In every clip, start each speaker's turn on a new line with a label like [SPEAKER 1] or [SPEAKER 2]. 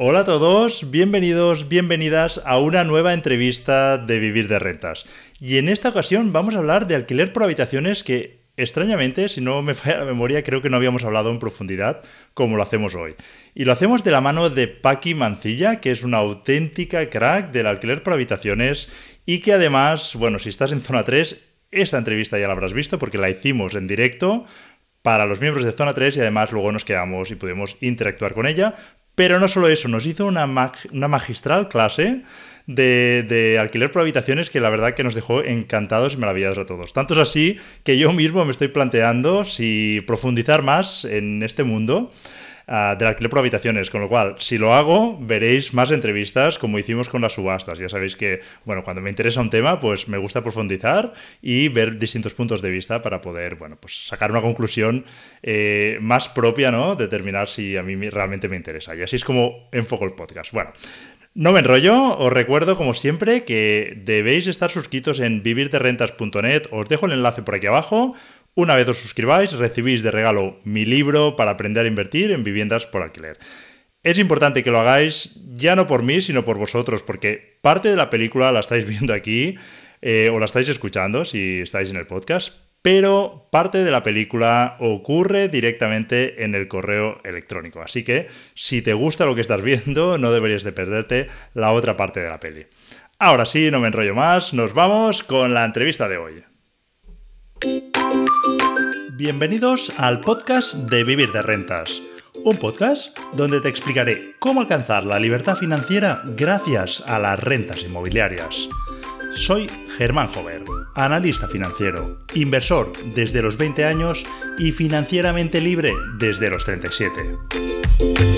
[SPEAKER 1] Hola a todos, bienvenidos, bienvenidas a una nueva entrevista de Vivir de Rentas. Y en esta ocasión vamos a hablar de alquiler por habitaciones que, extrañamente, si no me falla la memoria, creo que no habíamos hablado en profundidad como lo hacemos hoy. Y lo hacemos de la mano de Paqui Mancilla, que es una auténtica crack del alquiler por habitaciones y que además, bueno, si estás en zona 3, esta entrevista ya la habrás visto porque la hicimos en directo para los miembros de Zona 3 y además luego nos quedamos y pudimos interactuar con ella, pero no solo eso, nos hizo una, magistral clase de, alquiler por habitaciones que la verdad que nos dejó encantados y maravillados a todos. Tanto es así que yo mismo me estoy planteando si profundizar más en este mundo uh, del alquiler por habitaciones, con lo cual, si lo hago, veréis más entrevistas como hicimos con las subastas. Ya sabéis que, bueno, cuando me interesa un tema, pues me gusta profundizar y ver distintos puntos de vista para poder, bueno, pues sacar una conclusión eh, más propia, ¿no? Determinar si a mí realmente me interesa. Y así es como enfoco el podcast. Bueno, no me enrollo, os recuerdo como siempre que debéis estar suscritos en vivirderrentas.net, os dejo el enlace por aquí abajo, una vez os suscribáis, recibís de regalo mi libro para aprender a invertir en viviendas por alquiler. Es importante que lo hagáis ya no por mí, sino por vosotros, porque parte de la película la estáis viendo aquí eh, o la estáis escuchando si estáis en el podcast, pero parte de la película ocurre directamente en el correo electrónico. Así que si te gusta lo que estás viendo, no deberías de perderte la otra parte de la peli. Ahora sí, no me enrollo más, nos vamos con la entrevista de hoy. Bienvenidos al podcast de Vivir de Rentas, un podcast donde te explicaré cómo alcanzar la libertad financiera gracias a las rentas inmobiliarias. Soy Germán Jover, analista financiero, inversor desde los 20 años y financieramente libre desde los 37.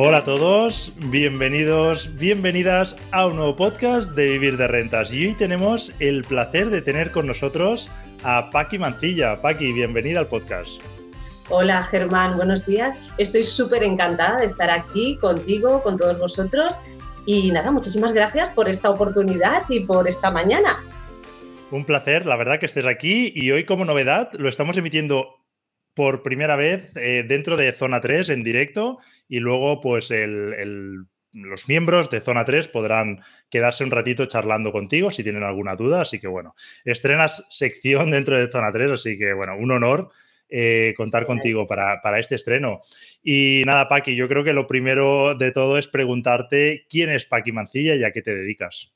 [SPEAKER 1] Hola a todos, bienvenidos, bienvenidas a un nuevo podcast de Vivir de Rentas. Y hoy tenemos el placer de tener con nosotros a Paqui Mancilla. Paqui, bienvenida al podcast.
[SPEAKER 2] Hola Germán, buenos días. Estoy súper encantada de estar aquí contigo, con todos vosotros. Y nada, muchísimas gracias por esta oportunidad y por esta mañana.
[SPEAKER 1] Un placer, la verdad que estés aquí y hoy como novedad lo estamos emitiendo por primera vez eh, dentro de Zona 3 en directo y luego pues los miembros de Zona 3 podrán quedarse un ratito charlando contigo si tienen alguna duda. Así que bueno, estrenas sección dentro de Zona 3, así que bueno, un honor eh, contar contigo para, para, este estreno. Y nada, Paqui, yo creo que lo primero de todo es preguntarte quién es Paqui Mancilla y a qué te dedicas.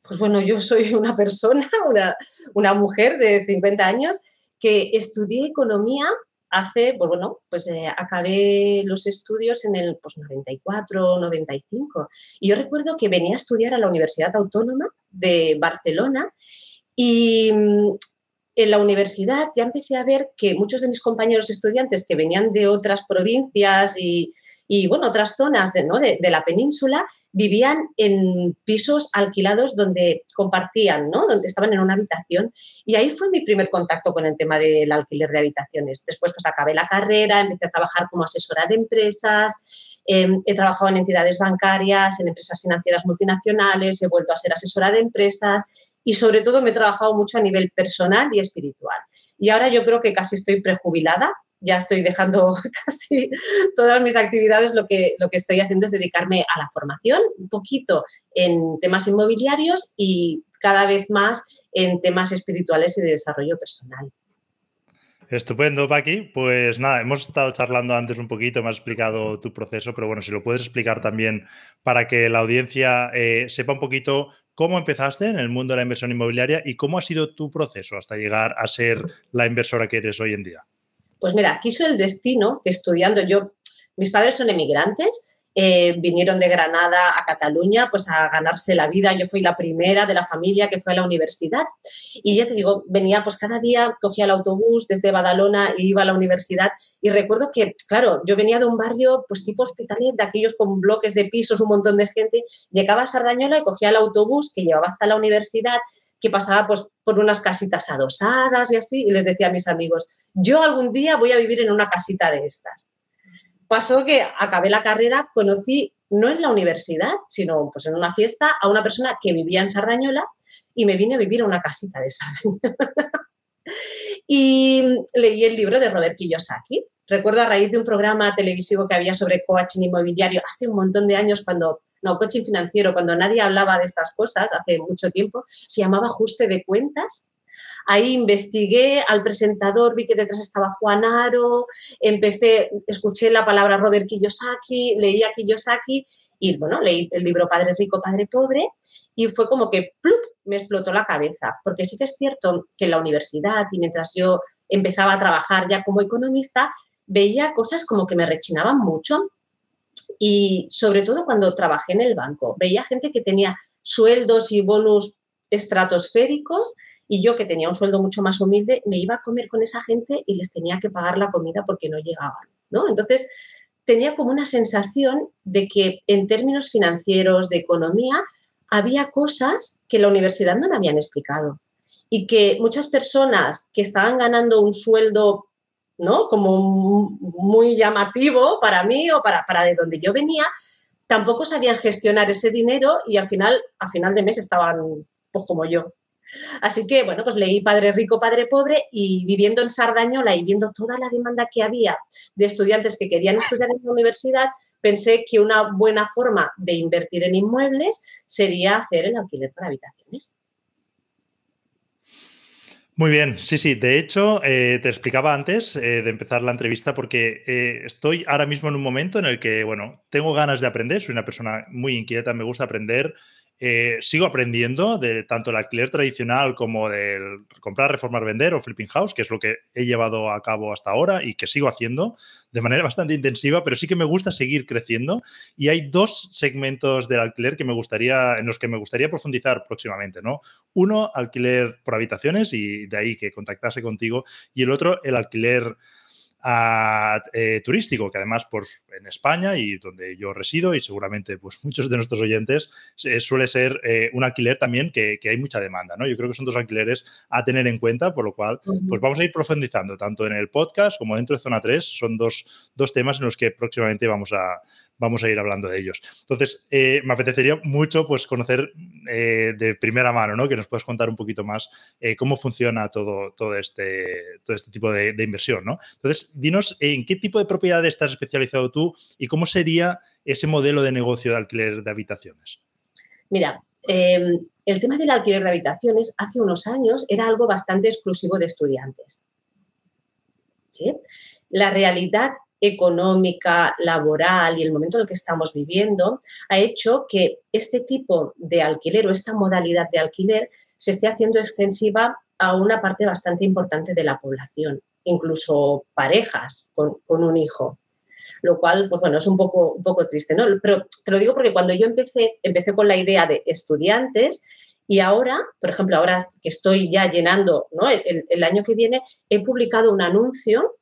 [SPEAKER 2] Pues bueno, yo soy una persona, una, una mujer de 50 años que estudié economía hace, pues bueno, pues eh, acabé los estudios en el pues 94, 95. Y yo recuerdo que venía a estudiar a la Universidad Autónoma de Barcelona y mm, en la universidad ya empecé a ver que muchos de mis compañeros estudiantes que venían de otras provincias y, bueno, otras zonas de, de la península, vivían en pisos alquilados donde compartían, ¿no? Donde estaban en una habitación. Y ahí fue mi primer contacto con el tema del alquiler de habitaciones. Después pues acabé la carrera, empecé a trabajar como asesora de empresas, em, he trabajado en entidades bancarias, en empresas financieras multinacionales, he vuelto a ser asesora de empresas y sobre todo me he trabajado mucho a nivel personal y espiritual. Y ahora yo creo que casi estoy prejubilada, ya estoy dejando casi todas mis actividades, lo que, lo que estoy haciendo es dedicarme a la formación, un poquito en temas inmobiliarios y cada vez más en temas espirituales y de desarrollo personal.
[SPEAKER 1] Estupendo, Paqui. Pues nada, hemos estado charlando antes un poquito, me has explicado tu proceso, pero bueno, si lo puedes explicar también para que la audiencia eh, sepa un poquito cómo empezaste en el mundo de la inversión inmobiliaria y cómo ha sido tu proceso hasta llegar a ser la inversora que eres hoy en día.
[SPEAKER 2] Pues mira, quiso el destino que estudiando yo, mis padres son emigrantes eh, vinieron de Granada a Cataluña pues a ganarse la vida. Yo fui la primera de la familia que fue a la universidad. Y ya te digo, venía pues cada día, cogía el autobús desde Badalona e iba a la universidad. Y recuerdo que, claro, yo venía de un barrio pues tipo hospitalet, de aquellos con bloques de pisos, un montón de gente. Llegaba a Sardañola y cogía el autobús que llevaba hasta la universidad que pasaba pues, por unas casitas adosadas y así, y les decía a mis amigos, yo algún día voy a vivir en una casita de estas pasó que acabé la carrera, conocí, no en la universidad, sino pues en una fiesta, a una persona que vivía en Sardañola y me vine a vivir a una casita de Sardañola. y leí el libro de Robert Kiyosaki. Recuerdo a raíz de un programa televisivo que había sobre coaching inmobiliario hace un montón de años cuando, no, coaching financiero, cuando nadie hablaba de estas cosas, hace mucho tiempo, se llamaba ajuste de cuentas Ahí investigué al presentador, vi que detrás estaba Juan Aro, empecé, escuché la palabra Robert Kiyosaki, leí a Kiyosaki y bueno, leí el libro Padre Rico, Padre Pobre y fue como que ¡plup! me explotó la cabeza, porque sí que es cierto que en la universidad y mientras yo empezaba a trabajar ya como economista, veía cosas como que me rechinaban mucho y sobre todo cuando trabajé en el banco, veía gente que tenía sueldos y bonus estratosféricos y yo, que tenía un sueldo mucho más humilde, me iba a comer con esa gente y les tenía que pagar la comida porque no llegaban, ¿no? Entonces, tenía como una sensación de que en términos financieros, de economía, había cosas que la universidad no me habían explicado y que muchas personas que estaban ganando un sueldo, ¿no? Como muy llamativo para mí o para, para de donde yo venía, tampoco sabían gestionar ese dinero y al final, a final de mes estaban pues como yo, Así que, bueno, pues leí Padre Rico, Padre Pobre y viviendo en Sardañola y viendo toda la demanda que había de estudiantes que querían estudiar en la universidad, pensé que una buena forma de invertir en inmuebles sería hacer el alquiler para habitaciones.
[SPEAKER 1] Muy bien, sí, sí. De hecho, eh, te explicaba antes eh, de empezar la entrevista porque eh, estoy ahora mismo en un momento en el que, bueno, tengo ganas de aprender, soy una persona muy inquieta, me gusta aprender, eh, sigo aprendiendo de tanto el alquiler tradicional como del comprar, reformar, vender o flipping house, que es lo que he llevado a cabo hasta ahora y que sigo haciendo de manera bastante intensiva, pero sí que me gusta seguir creciendo. Y hay dos segmentos del alquiler que me gustaría, en los que me gustaría profundizar próximamente, ¿no? Uno, alquiler por habitaciones y de ahí que contactase contigo, y el otro, el alquiler eh, turístico, que además pues, en España y donde yo resido y seguramente pues, muchos de nuestros oyentes suele ser eh, un alquiler también que, hay mucha demanda. ¿no? Yo creo que son dos alquileres a tener en cuenta, por lo cual pues vamos a ir profundizando tanto en el podcast como dentro de Zona 3. Son dos, dos temas en los que próximamente vamos a, vamos a ir hablando de ellos. Entonces, eh, me apetecería mucho pues, conocer eh, de primera mano, ¿no? que nos puedas contar un poquito más eh, cómo funciona todo, todo, este, todo este tipo de, inversión. ¿no? Entonces, dinos en qué tipo de propiedades estás especializado tú y cómo sería ese modelo de negocio de alquiler de habitaciones.
[SPEAKER 2] Mira, em, el tema del alquiler de habitaciones hace unos años era algo bastante exclusivo de estudiantes. ¿Sí? La realidad económica, laboral y el momento en el que estamos viviendo ha hecho que este tipo de alquiler o esta modalidad de alquiler se esté haciendo extensiva a una parte bastante importante de la población, incluso parejas con, un hijo. Lo cual, pues bueno, es un poco, un poco triste, ¿no? Pero te lo digo porque cuando yo empecé, empecé con la idea de estudiantes y ahora, por ejemplo, ahora que estoy ya llenando ¿no? el año que viene, he publicado un anuncio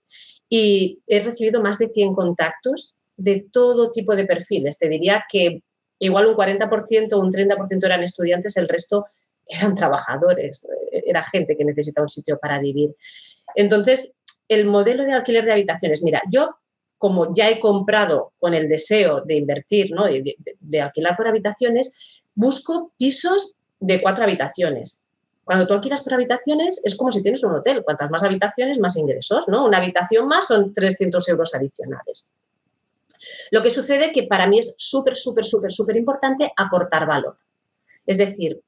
[SPEAKER 2] y he recibido más de 100 contactos de todo tipo de perfiles. Te diría que igual un 40% o un 30% eran estudiantes, el resto eran trabajadores, era gente que necesita un sitio para vivir. Entonces, el modelo de alquiler de habitaciones, mira, yo como ya he comprado con el deseo de invertir, ¿no? de alquilar por habitaciones, busco pisos de cuatro habitaciones. Cuando tú alquilas por habitaciones es como si tienes un hotel. Cuantas más habitaciones, más ingresos, ¿no? Una habitación más son 300 euros adicionales. Lo que sucede que para mí es súper, súper, súper, súper importante aportar valor. Es decir,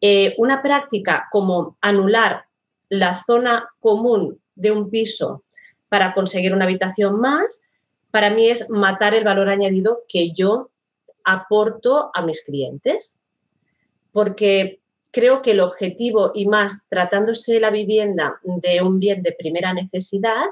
[SPEAKER 2] eh, una práctica como anular la zona común de un piso para conseguir una habitación más, para mí es matar el valor añadido que yo aporto a mis clientes. Porque creo que el objetivo, y más tratándose la vivienda de un bien de primera necesidad,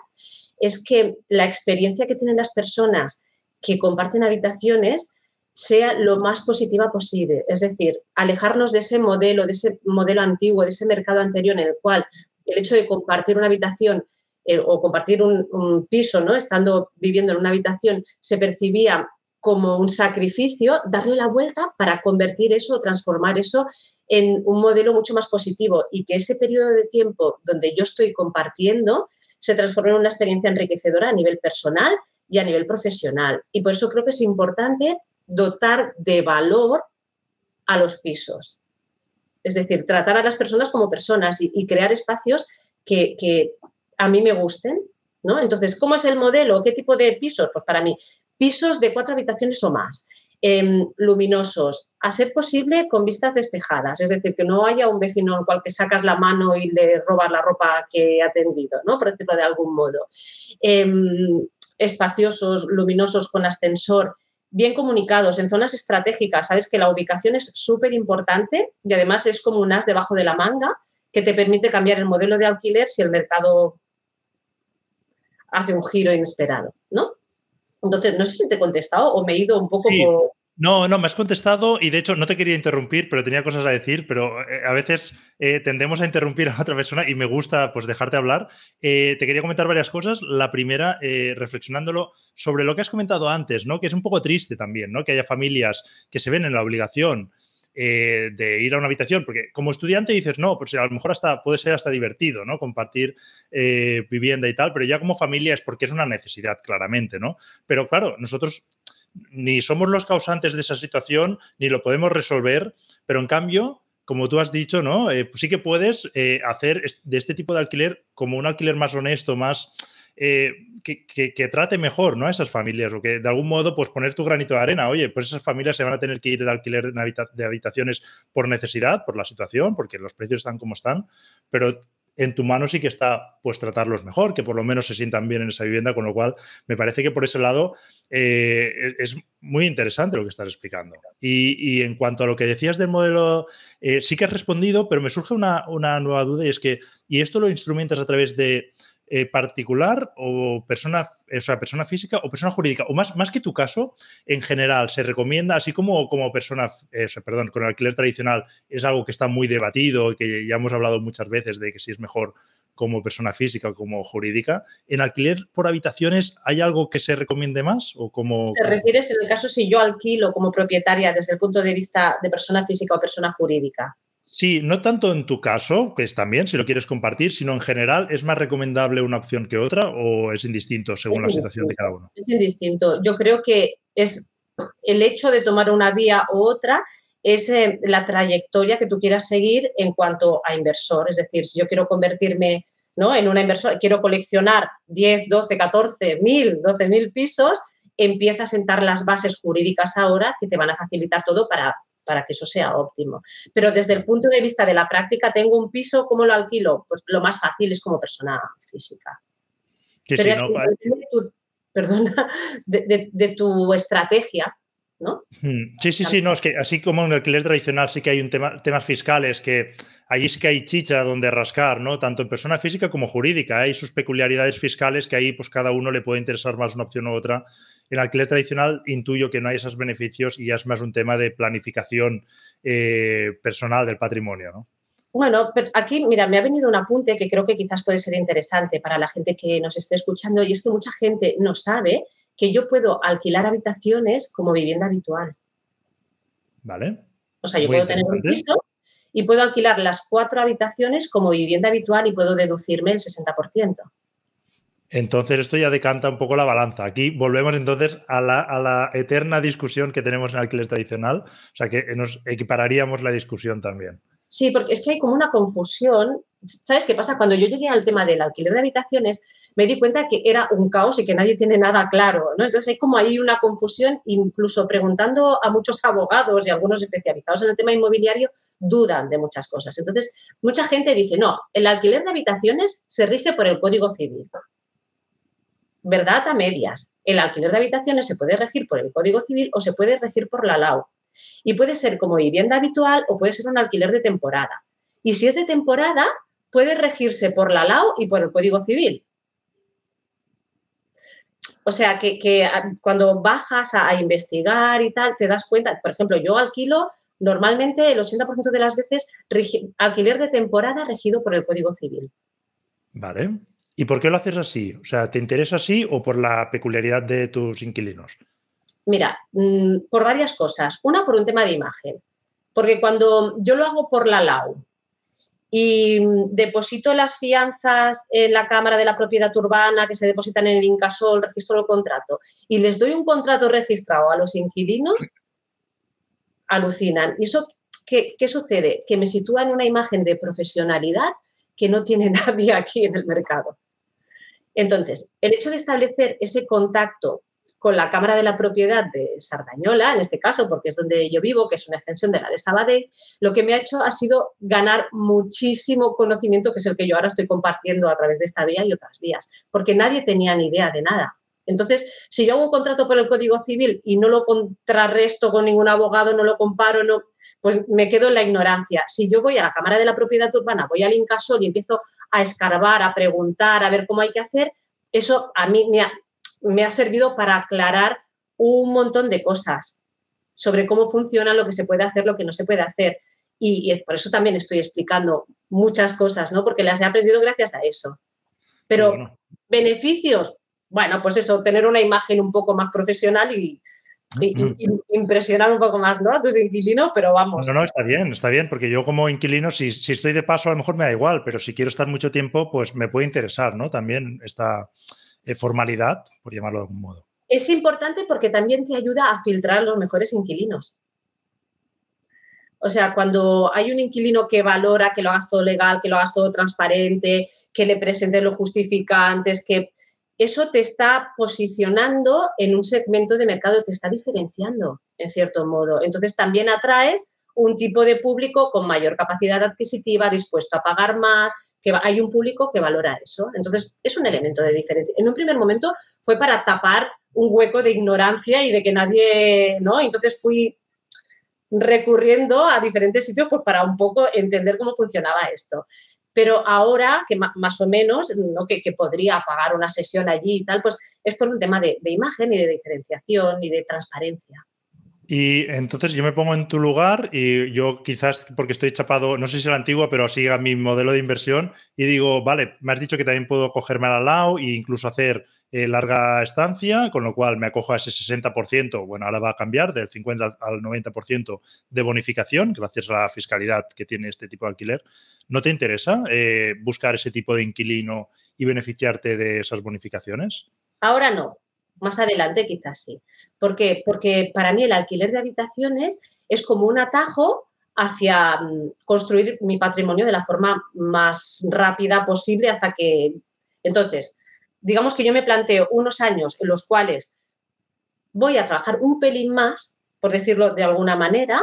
[SPEAKER 2] es que la experiencia que tienen las personas que comparten habitaciones sea lo más positiva posible. Es decir, alejarnos de ese modelo, de ese modelo antiguo, de ese mercado anterior en el cual el hecho de compartir una habitación eh, o compartir un, piso, ¿no? estando viviendo en una habitación, se percibía como un sacrificio, darle la vuelta para convertir eso, transformar eso en un modelo mucho más positivo y que ese periodo de tiempo donde yo estoy compartiendo se transforme en una experiencia enriquecedora a nivel personal y a nivel profesional. Y por eso creo que es importante dotar de valor a los pisos. Es decir, tratar a las personas como personas y, crear espacios que, a mí me gusten. ¿no? Entonces, ¿cómo es el modelo? ¿Qué tipo de pisos? Pues para mí, pisos de cuatro habitaciones o más, em, luminosos, a ser posible con vistas despejadas, es decir, que no haya un vecino al cual que sacas la mano y le robas la ropa que ha tendido, ¿no? por decirlo de algún modo. Em, espaciosos, luminosos, con ascensor, bien comunicados, en zonas estratégicas. Sabes que la ubicación es súper importante y además es como un as debajo de la manga que te permite cambiar el modelo de alquiler si el mercado hace un giro inesperado, ¿no? Entonces, no sé si te he contestado o me he ido un poco por,
[SPEAKER 1] no, no, me has contestado y de hecho no te quería interrumpir, pero tenía cosas a decir, pero eh, a veces eh, tendemos a interrumpir a otra persona y me gusta pues dejarte hablar. Eh, te quería comentar varias cosas. La primera, reflexionándolo sobre lo que has comentado antes, ¿no? Que es un poco triste también, ¿no? Que haya familias que se ven en la obligación de ir a una habitación, porque como estudiante dices, no, pues a lo mejor hasta puede ser hasta divertido, ¿no? Compartir vivienda y tal, pero ya como familia es porque es una necesidad, claramente, ¿no? Pero claro, nosotros ni somos los causantes de esa situación, ni lo podemos resolver, pero en cambio, como tú has dicho, ¿no? Eh, pues sí que puedes eh, hacer de este tipo de alquiler como un alquiler más honesto, más eh, que, trate mejor ¿no? a esas familias o que de algún modo pues poner tu granito de arena. Oye, pues esas familias se van a tener que ir de alquiler de habitaciones por necesidad, por la situación, porque los precios están como están, pero en tu mano sí que está pues tratarlos mejor, que por lo menos se sientan bien en esa vivienda, con lo cual me parece que por ese lado eh, es muy interesante lo que estás explicando. Y, en cuanto a lo que decías del modelo, eh, sí que has respondido, pero me surge una, una nueva duda y es que, ¿y esto lo instrumentas a través de eh, particular o persona, o sea, persona física o persona jurídica? O más, más que tu caso, en general, se recomienda, así como como persona, perdón, con el alquiler tradicional es algo que está muy debatido y que ya hemos hablado muchas veces de que si es mejor como persona física o como jurídica. ¿En alquiler por habitaciones hay algo que se recomiende más? O como,
[SPEAKER 2] ¿Te refieres en el caso si yo alquilo como propietaria desde el punto de vista de persona física o persona jurídica?
[SPEAKER 1] Sí, no tanto en tu caso, que es también, si lo quieres compartir, sino en general, ¿es más recomendable una opción que otra o es indistinto según la situación de cada uno?
[SPEAKER 2] Es indistinto. Yo creo que es el hecho de tomar una vía u otra es eh, la trayectoria que tú quieras seguir en cuanto a inversor. Es decir, si yo quiero convertirme ¿no? en una inversora, quiero coleccionar 10, 12, 14 mil, 12 mil pisos, empieza a sentar las bases jurídicas ahora que te van a facilitar todo para para que eso sea óptimo. Pero desde el punto de vista de la práctica, tengo un piso, ¿cómo lo alquilo? Pues lo más fácil es como persona física. Pero perdona, de, tu estrategia, ¿no?
[SPEAKER 1] Sí, sí, sí, no, es que así como en el alquiler tradicional sí que hay un tema, temas fiscales que allí sí que hay chicha donde rascar, ¿no? Tanto en persona física como jurídica. Hay sus peculiaridades fiscales que ahí pues cada uno le puede interesar más una opción u otra en alquiler tradicional intuyo que no hay esos beneficios y ya es más un tema de planificación eh, personal del patrimonio, ¿no?
[SPEAKER 2] Bueno, aquí, mira, me ha venido un apunte que creo que quizás puede ser interesante para la gente que nos esté escuchando y es que mucha gente no sabe que yo puedo alquilar habitaciones como vivienda habitual.
[SPEAKER 1] Vale.
[SPEAKER 2] O sea, yo puedo tener un piso y puedo alquilar las cuatro habitaciones como vivienda habitual y puedo deducirme el 60%.
[SPEAKER 1] Entonces esto ya decanta un poco la balanza. Aquí volvemos entonces a la, eterna discusión que tenemos en alquiler tradicional, o sea que nos equipararíamos la discusión también.
[SPEAKER 2] Sí, porque es que hay como una confusión. ¿Sabes qué pasa? Cuando yo llegué al tema del alquiler de habitaciones, me di cuenta que era un caos y que nadie tiene nada claro, ¿no? Entonces hay como ahí una confusión, incluso preguntando a muchos abogados y algunos especializados en el tema inmobiliario, dudan de muchas cosas. Entonces, mucha gente dice, no, el alquiler de habitaciones se rige por el Código Civil verdad a medias. El alquiler de habitaciones se puede regir por el Código Civil o se puede regir por la LAU. Y puede ser como vivienda habitual o puede ser un alquiler de temporada. Y si es de temporada, puede regirse por la LAU y por el Código Civil. O sea, que, cuando bajas a, investigar y tal, te das cuenta, por ejemplo, yo alquilo normalmente el 80% de las veces alquiler de temporada regido por el Código Civil.
[SPEAKER 1] Vale. ¿Y por qué lo haces así? O sea, ¿te interesa así o por la peculiaridad de tus inquilinos?
[SPEAKER 2] Mira, mm, por varias cosas. Una, por un tema de imagen. Porque cuando yo lo hago por la LAU y mm, deposito las fianzas en la Cámara de la Propiedad Urbana que se depositan en el Incasol, registro el contrato y les doy un contrato registrado a los inquilinos, alucinan. ¿Y eso qué, qué sucede? Que me sitúa en una imagen de profesionalidad que no tiene nadie aquí en el mercado. Entonces, el hecho de establecer ese contacto con la Cámara de la Propiedad de Sardañola, en este caso, porque es donde yo vivo, que es una extensión de la de Sabadell, lo que me ha hecho ha sido ganar muchísimo conocimiento, que es el que yo ahora estoy compartiendo a través de esta vía y otras vías, porque nadie tenía ni idea de nada. Entonces, si yo hago un contrato por el Código Civil y no lo contrarresto con ningún abogado, no lo comparo, no, pues me quedo en la ignorancia. Si yo voy a la Cámara de la Propiedad Urbana, voy al Incasol y empiezo a escarbar, a preguntar, a ver cómo hay que hacer, eso a mí me ha, servido para aclarar un montón de cosas sobre cómo funciona, lo que se puede hacer, lo que no se puede hacer. Y, por eso también estoy explicando muchas cosas, ¿no? Porque las he aprendido gracias a eso. Pero beneficios, bueno, pues eso, tener una imagen un poco más profesional y, impresionar un poco más ¿no? a tus inquilinos, pero vamos.
[SPEAKER 1] No, no, está bien, está bien, porque yo como inquilino, si, si, estoy de paso, a lo mejor me da igual, pero si quiero estar mucho tiempo, pues me puede interesar, ¿no? También esta eh, formalidad, por llamarlo de algún modo.
[SPEAKER 2] Es importante porque también te ayuda a filtrar los mejores inquilinos. O sea, cuando hay un inquilino que valora que lo hagas todo legal, que lo hagas todo transparente, que le presentes los justificantes, que eso te está posicionando en un segmento de mercado, te está diferenciando, en cierto modo. Entonces también atraes un tipo de público con mayor capacidad adquisitiva, dispuesto a pagar más, que hay un público que valora eso. Entonces es un elemento de diferencia. En un primer momento fue para tapar un hueco de ignorancia y de que nadie, ¿no? Entonces fui recurriendo a diferentes sitios pues para un poco entender cómo funcionaba esto pero ahora que más o menos, ¿no? que, podría pagar una sesión allí y tal, pues es por un tema de, imagen y de diferenciación y de transparencia.
[SPEAKER 1] Y entonces yo me pongo en tu lugar y yo quizás porque estoy chapado, no sé si la antigua, pero siga mi modelo de inversión y digo, vale, me has dicho que también puedo cogerme al lado e incluso hacer eh, larga estancia, con lo cual me acojo a ese 60%, bueno, ahora va a cambiar del 50 al 90% de bonificación, gracias a la fiscalidad que tiene este tipo de alquiler. ¿No te interesa eh, buscar ese tipo de inquilino y beneficiarte de esas bonificaciones?
[SPEAKER 2] Ahora no, más adelante quizás sí. ¿Por qué? Porque para mí el alquiler de habitaciones es como un atajo hacia mm, construir mi patrimonio de la forma más rápida posible hasta que... Entonces, digamos que yo me planteo unos años en los cuales voy a trabajar un pelín más, por decirlo de alguna manera,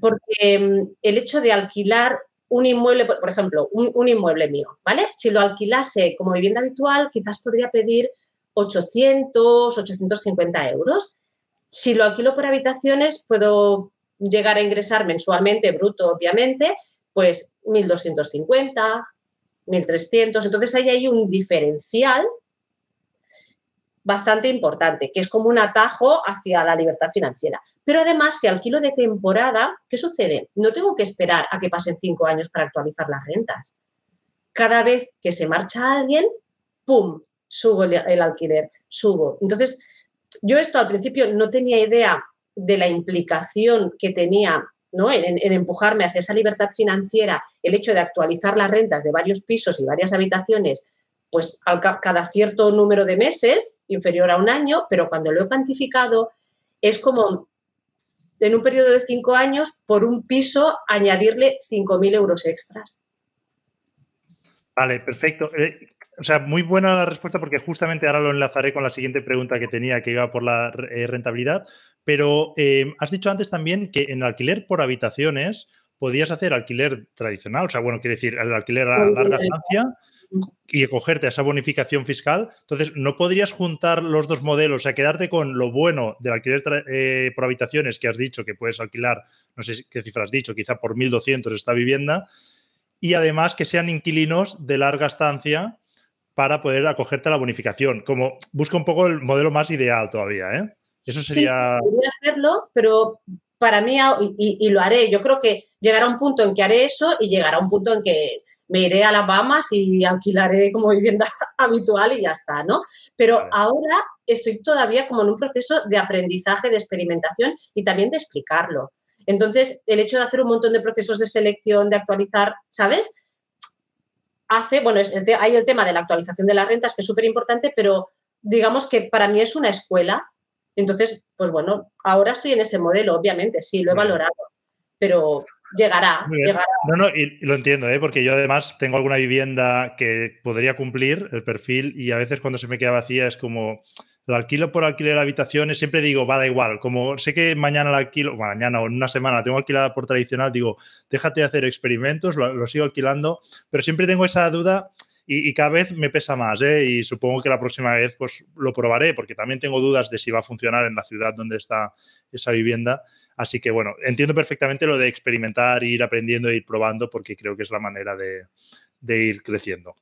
[SPEAKER 2] porque mm, el hecho de alquilar un inmueble, por ejemplo, un, inmueble mío, ¿vale? Si lo alquilase como vivienda habitual, quizás podría pedir 800, 850 euros. Si lo alquilo por habitaciones, puedo llegar a ingresar mensualmente, bruto obviamente, pues 1.250, 1.300. Entonces ahí hay un diferencial bastante importante, que es como un atajo hacia la libertad financiera. Pero además, si alquilo de temporada, ¿qué sucede? No tengo que esperar a que pasen cinco años para actualizar las rentas. Cada vez que se marcha alguien, ¡pum! Subo el, alquiler, subo. Entonces, yo esto al principio no tenía idea de la implicación que tenía ¿no? En, empujarme hacia esa libertad financiera, el hecho de actualizar las rentas de varios pisos y varias habitaciones, pues cada cierto número de meses, inferior a un año, pero cuando lo he cuantificado, es como en un periodo de cinco años, por un piso, añadirle 5.000 euros extras.
[SPEAKER 1] Vale, perfecto. Eh, o sea, muy buena la respuesta porque justamente ahora lo enlazaré con la siguiente pregunta que tenía, que iba por la eh, rentabilidad. Pero eh, has dicho antes también que en alquiler por habitaciones podías hacer alquiler tradicional, o sea, bueno, quiere decir, el alquiler a larga estancia y acogerte a esa bonificación fiscal. Entonces, ¿no podrías juntar los dos modelos, o sea, quedarte con lo bueno del alquiler eh, por habitaciones que has dicho que puedes alquilar, no sé qué cifra has dicho, quizá por 1.200 esta vivienda, y además que sean inquilinos de larga estancia para poder acogerte a la bonificación. Como busca un poco el modelo más ideal todavía, ¿eh? Eso sería.
[SPEAKER 2] Sí, podría hacerlo, pero para mí, y, lo haré, yo creo que llegará un punto en que haré eso y llegará un punto en que me iré a las Bahamas y alquilaré como vivienda habitual y ya está, ¿no? Pero ahora estoy todavía como en un proceso de aprendizaje, de experimentación y también de explicarlo. Entonces, el hecho de hacer un montón de procesos de selección, de actualizar, ¿sabes? Hace, bueno, es hay el tema de la actualización de las rentas, que es súper importante, pero digamos que para mí es una escuela. Entonces, pues bueno, ahora estoy en ese modelo, obviamente, sí, lo he valorado, pero llegará, llegará.
[SPEAKER 1] No, no, y lo entiendo, ¿eh? porque yo además tengo alguna vivienda que podría cumplir el perfil y a veces cuando se me queda vacía es como lo alquilo por alquiler de habitaciones, siempre digo, va, da igual, como sé que mañana la alquilo, mañana o una semana la tengo alquilada por tradicional, digo, déjate de hacer experimentos, lo, sigo alquilando, pero siempre tengo esa duda y, cada vez me pesa más, ¿eh? y supongo que la próxima vez pues lo probaré, porque también tengo dudas de si va a funcionar en la ciudad donde está esa vivienda. Así que bueno, entiendo perfectamente lo de experimentar, ir aprendiendo e ir probando, porque creo que es la manera de ir creciendo.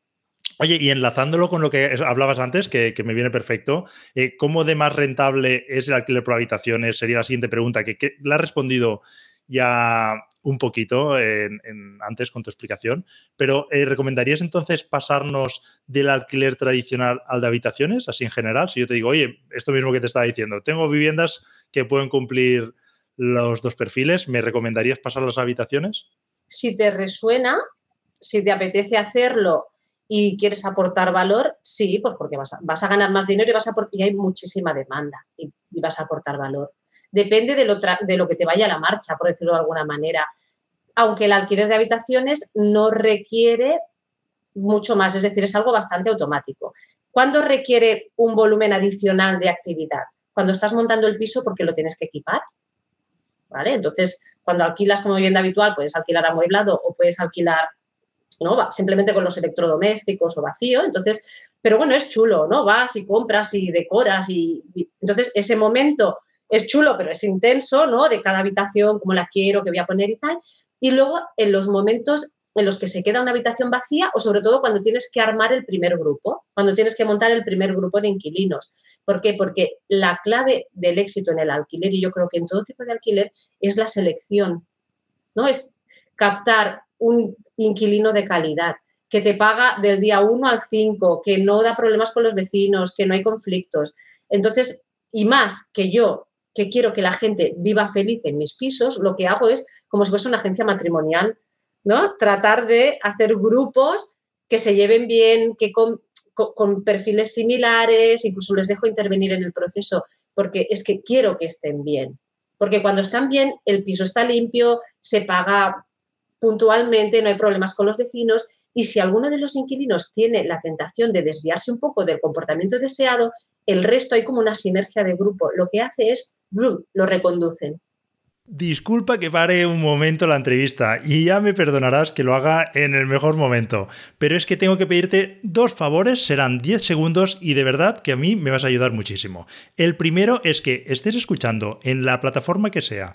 [SPEAKER 1] Oye, y enlazándolo con lo que hablabas antes, que, me viene perfecto, eh, ¿cómo de más rentable es el alquiler por habitaciones? Sería la siguiente pregunta, que, que la has respondido ya un poquito antes con tu explicación, pero eh, ¿recomendarías entonces pasarnos del alquiler tradicional al de habitaciones, así en general? Si yo te digo, oye, esto mismo que te estaba diciendo, tengo viviendas que pueden cumplir los dos perfiles, ¿me recomendarías pasar las habitaciones?
[SPEAKER 2] Si te resuena, si te apetece hacerlo y quieres aportar valor, sí, pues porque vas a, ganar más dinero y, vas a, y hay muchísima demanda y, vas a aportar valor. Depende de lo, de lo que te vaya a la marcha, por decirlo de alguna manera. Aunque el alquiler de habitaciones no requiere mucho más, es decir, es algo bastante automático. ¿Cuándo requiere un volumen adicional de actividad? Cuando estás montando el piso porque lo tienes que equipar. ¿Vale? Entonces, cuando alquilas como vivienda habitual, puedes alquilar amueblado o puedes alquilar ¿no? Simplemente con los electrodomésticos o vacío. Entonces, pero bueno, es chulo, ¿no? Vas y compras y decoras y, entonces ese momento es chulo, pero es intenso, ¿no? De cada habitación, cómo la quiero, qué voy a poner y tal. Y luego en los momentos en los que se queda una habitación vacía o sobre todo cuando tienes que armar el primer grupo, cuando tienes que montar el primer grupo de inquilinos. ¿Por qué? Porque la clave del éxito en el alquiler, y yo creo que en todo tipo de alquiler, es la selección, ¿no? Es captar un inquilino de calidad, que te paga del día 1 al 5, que no da problemas con los vecinos, que no hay conflictos. Entonces, y más que yo, que quiero que la gente viva feliz en mis pisos, lo que hago es como si fuese una agencia matrimonial, ¿no? Tratar de hacer grupos que se lleven bien, que con, con perfiles similares, incluso les dejo intervenir en el proceso, porque es que quiero que estén bien. Porque cuando están bien, el piso está limpio, se paga puntualmente, no hay problemas con los vecinos y si alguno de los inquilinos tiene la tentación de desviarse un poco del comportamiento deseado, el resto hay como una sinergia de grupo. Lo que hace es, lo reconducen.
[SPEAKER 1] Disculpa que pare un momento la entrevista y ya me perdonarás que lo haga en el mejor momento, pero es que tengo que pedirte dos favores, serán 10 segundos y de verdad que a mí me vas a ayudar muchísimo. El primero es que estés escuchando en la plataforma que sea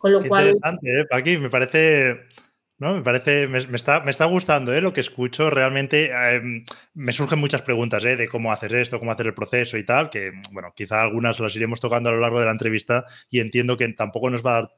[SPEAKER 2] Con lo cual.
[SPEAKER 1] Interesante, ¿eh? Aquí me parece. ¿no? Me parece, me, está, me está gustando ¿eh? lo que escucho. Realmente em, me surgen muchas preguntas ¿eh? de cómo hacer esto, cómo hacer el proceso y tal, que, bueno, quizá algunas las iremos tocando a lo largo de la entrevista y entiendo que tampoco nos va a dar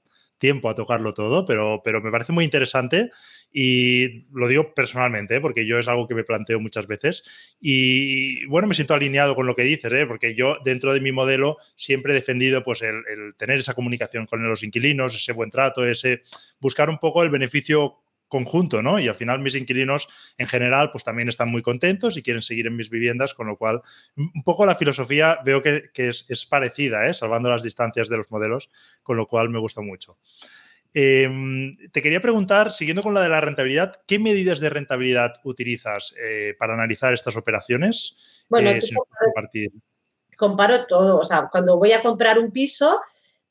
[SPEAKER 1] tiempo a tocarlo todo, pero, pero me parece muy interesante y lo digo personalmente, ¿eh? porque yo es algo que me planteo muchas veces. Y bueno, me siento alineado con lo que dices, ¿eh? porque yo dentro de mi modelo siempre he defendido pues, el, el, tener esa comunicación con los inquilinos, ese buen trato, ese buscar un poco el beneficio conjunto, ¿no? Y al final mis inquilinos en general pues también están muy contentos y quieren seguir en mis viviendas, con lo cual un poco la filosofía veo que, que es, es, parecida, ¿eh? salvando las distancias de los modelos, con lo cual me gusta mucho. Em, te quería preguntar, siguiendo con la de la rentabilidad, ¿qué medidas de rentabilidad utilizas eh, para analizar estas operaciones?
[SPEAKER 2] Bueno, eh, comparo todo. O sea, cuando voy a comprar un piso,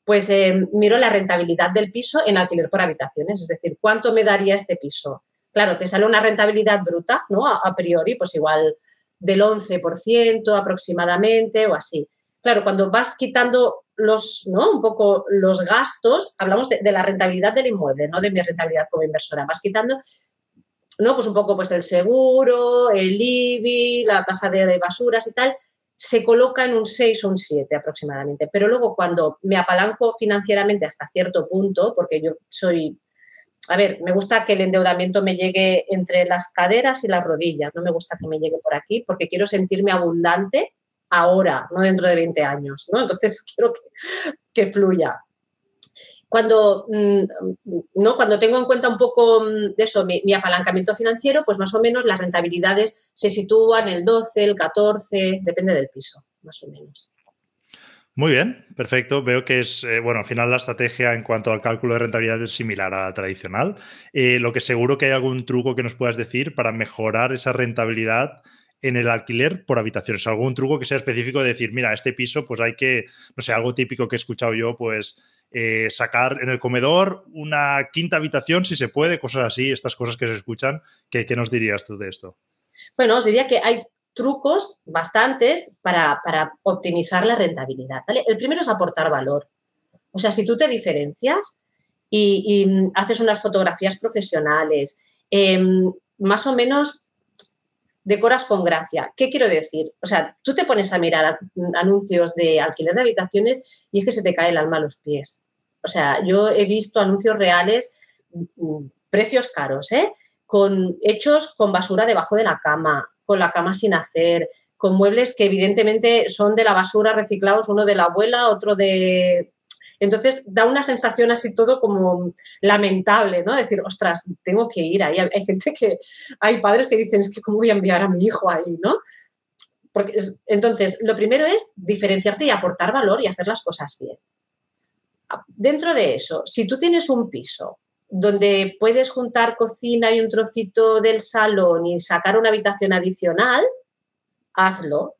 [SPEAKER 2] pues em, miro la rentabilidad del piso en alquiler por habitaciones, es decir, cuánto me daría este piso. Claro, te sale una rentabilidad bruta, ¿no? A, priori, pues igual del 11% aproximadamente o así. Claro, cuando vas quitando los, ¿no? Un poco los gastos, hablamos de, la rentabilidad del inmueble, no de mi rentabilidad como inversora. Vas quitando, ¿no? Pues un poco pues el seguro, el IBI, la tasa de basuras y tal, se coloca en un 6 o un 7 aproximadamente. Pero luego cuando me apalanco financieramente hasta cierto punto, porque yo soy, a ver, me gusta que el endeudamiento me llegue entre las caderas y las rodillas, no me gusta que me llegue por aquí porque quiero sentirme abundante ahora, no dentro de 20 años, ¿no? Entonces quiero que, fluya. Cuando, mm, ¿no? Cuando tengo en cuenta un poco mm, de eso, mi, apalancamiento financiero, pues más o menos las rentabilidades se sitúan el 12, el 14, depende del piso, más o menos.
[SPEAKER 1] Muy bien, perfecto. Veo que es, eh, bueno, al final la estrategia en cuanto al cálculo de rentabilidad es similar a la tradicional. Eh, lo que seguro que hay algún truco que nos puedas decir para mejorar esa rentabilidad en el alquiler por habitaciones. Algún truco que sea específico de decir, mira, este piso, pues hay que, no sé, algo típico que he escuchado yo, pues eh, sacar en el comedor una quinta habitación si se puede, cosas así, estas cosas que se escuchan. ¿Qué, nos dirías tú de esto?
[SPEAKER 2] Bueno, os diría que hay trucos bastantes para, optimizar la rentabilidad. El primero es aportar valor. O sea, si tú te diferencias y, haces unas fotografías profesionales, em, más o menos decoras con gracia. ¿Qué quiero decir? O sea, tú te pones a mirar anuncios de alquiler de habitaciones y es que se te cae el alma a los pies. O sea, yo he visto anuncios reales, mm, precios caros, ¿eh? Con, hechos con basura debajo de la cama, con la cama sin hacer, con muebles que evidentemente son de la basura reciclados, uno de la abuela, otro de entonces da una sensación así todo como lamentable, ¿no? Decir, ostras, tengo que ir ahí. Hay gente que, hay padres que dicen, es que cómo voy a enviar a mi hijo ahí, ¿no? Porque, entonces, lo primero es diferenciarte y aportar valor y hacer las cosas bien. Dentro de eso, si tú tienes un piso donde puedes juntar cocina y un trocito del salón y sacar una habitación adicional, hazlo.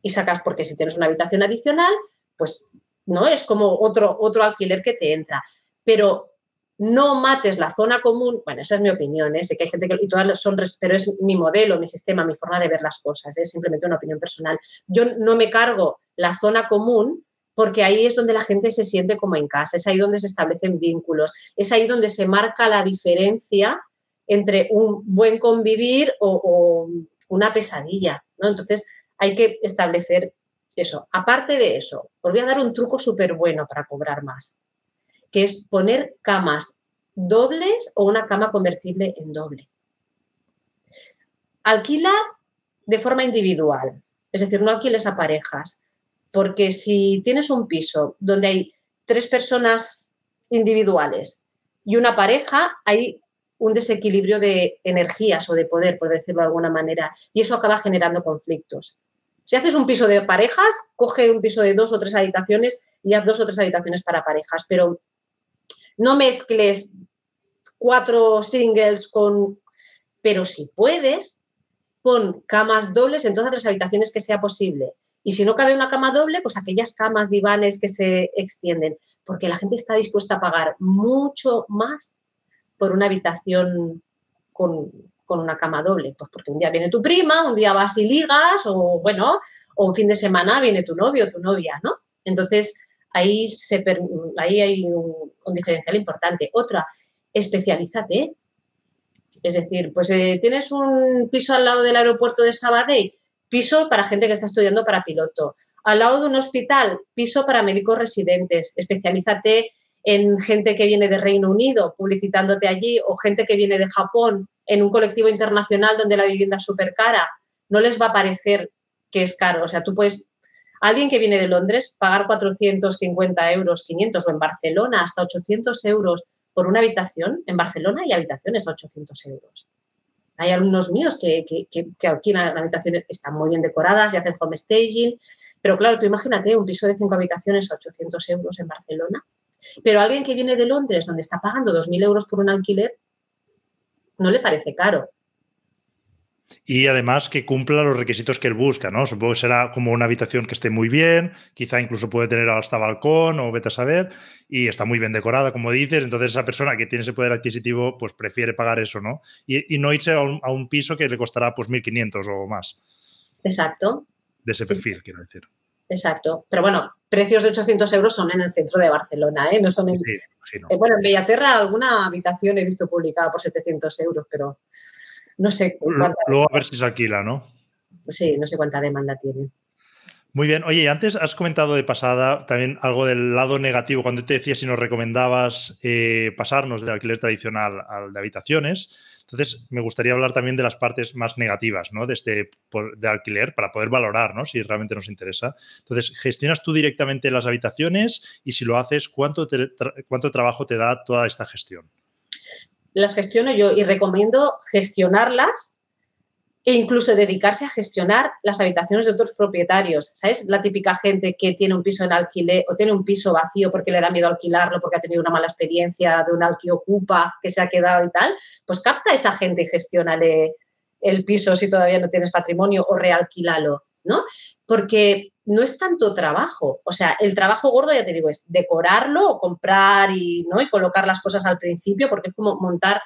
[SPEAKER 2] Y sacas, porque si tienes una habitación adicional, pues ¿no? Es como otro, otro alquiler que te entra. Pero no mates la zona común, bueno, esa es mi opinión, ¿eh? sé que hay gente que, y todas son, pero es mi modelo, mi sistema, mi forma de ver las cosas, es simplemente una opinión personal. Yo no me cargo la zona común porque ahí es donde la gente se siente como en casa, es ahí donde se establecen vínculos, es ahí donde se marca la diferencia entre un buen convivir o, o una pesadilla, ¿no? Entonces hay que establecer eso. Aparte de eso, os voy a dar un truco súper bueno para cobrar más, que es poner camas dobles o una cama convertible en doble. Alquila de forma individual, es decir, no alquiles a parejas, porque si tienes un piso donde hay tres personas individuales y una pareja, hay un desequilibrio de energías o de poder, por decirlo de alguna manera, y eso acaba generando conflictos. Si haces un piso de parejas, coge un piso de dos o tres habitaciones y haz dos o tres habitaciones para parejas, pero no mezcles cuatro singles con... Pero si puedes, pon camas dobles en todas las habitaciones que sea posible. Y si no cabe una cama doble, pues aquellas camas divanes que se extienden, porque la gente está dispuesta a pagar mucho más por una habitación con, con una cama doble? Pues porque un día viene tu prima, un día vas y ligas, o bueno, o un fin de semana viene tu novio o tu novia, ¿no? Entonces, ahí, se, ahí hay un, diferencial importante. Otra, especialízate. Es decir, pues eh, tienes un piso al lado del aeropuerto de Sabadell, piso para gente que está estudiando para piloto. Al lado de un hospital, piso para médicos residentes. Especialízate en gente que viene de Reino Unido publicitándote allí o gente que viene de Japón en un colectivo internacional donde la vivienda es súper cara, no les va a parecer que es caro. O sea, tú puedes, alguien que viene de Londres, pagar 450 euros, 500 o en Barcelona hasta 800 euros por una habitación. En Barcelona hay habitaciones a 800 euros. Hay alumnos míos que, que, aquí en la habitación están muy bien decoradas y hacen home staging, pero claro, tú imagínate un piso de cinco habitaciones a 800 euros en Barcelona Pero alguien que viene de Londres, donde está pagando 2.000 euros por un alquiler, no le parece caro.
[SPEAKER 1] Y además que cumpla los requisitos que él busca, ¿no? Supongo que será como una habitación que esté muy bien, quizá incluso puede tener hasta balcón o vete a saber, y está muy bien decorada, como dices, entonces esa persona que tiene ese poder adquisitivo, pues prefiere pagar eso, ¿no? Y, no irse a un, piso que le costará pues 1.500 o más.
[SPEAKER 2] Exacto.
[SPEAKER 1] De ese perfil, quiero decir.
[SPEAKER 2] Exacto. Pero bueno, precios de 800 euros son en el centro de Barcelona, ¿eh? No son en... Sí, eh, bueno, en Bellaterra alguna habitación he visto publicada por 700 euros, pero no sé
[SPEAKER 1] Luego a ver si se alquila, ¿no?
[SPEAKER 2] Sí, no sé cuánta demanda tiene.
[SPEAKER 1] Muy bien. Oye, antes has comentado de pasada también algo del lado negativo, cuando te decía si nos recomendabas eh, pasarnos del alquiler tradicional al de habitaciones. Entonces, me gustaría hablar también de las partes más negativas ¿no? de este de alquiler para poder valorar ¿no? si realmente nos interesa. Entonces, gestionas tú directamente las habitaciones y si lo haces, ¿cuánto, cuánto trabajo te da toda esta gestión?
[SPEAKER 2] las gestiono yo y recomiendo gestionarlas e incluso dedicarse a gestionar las habitaciones de otros propietarios. ¿Sabes? La típica gente que tiene un piso en alquiler o tiene un piso vacío porque le da miedo alquilarlo, porque ha tenido una mala experiencia de un alquil ocupa que se ha quedado y tal, pues capta a esa gente y gestiónale el piso si todavía no tienes patrimonio o realquílalo, ¿no? Porque no es tanto trabajo. O sea, el trabajo gordo, ya te digo, es decorarlo o comprar y, ¿no? y colocar las cosas al principio, porque es como montar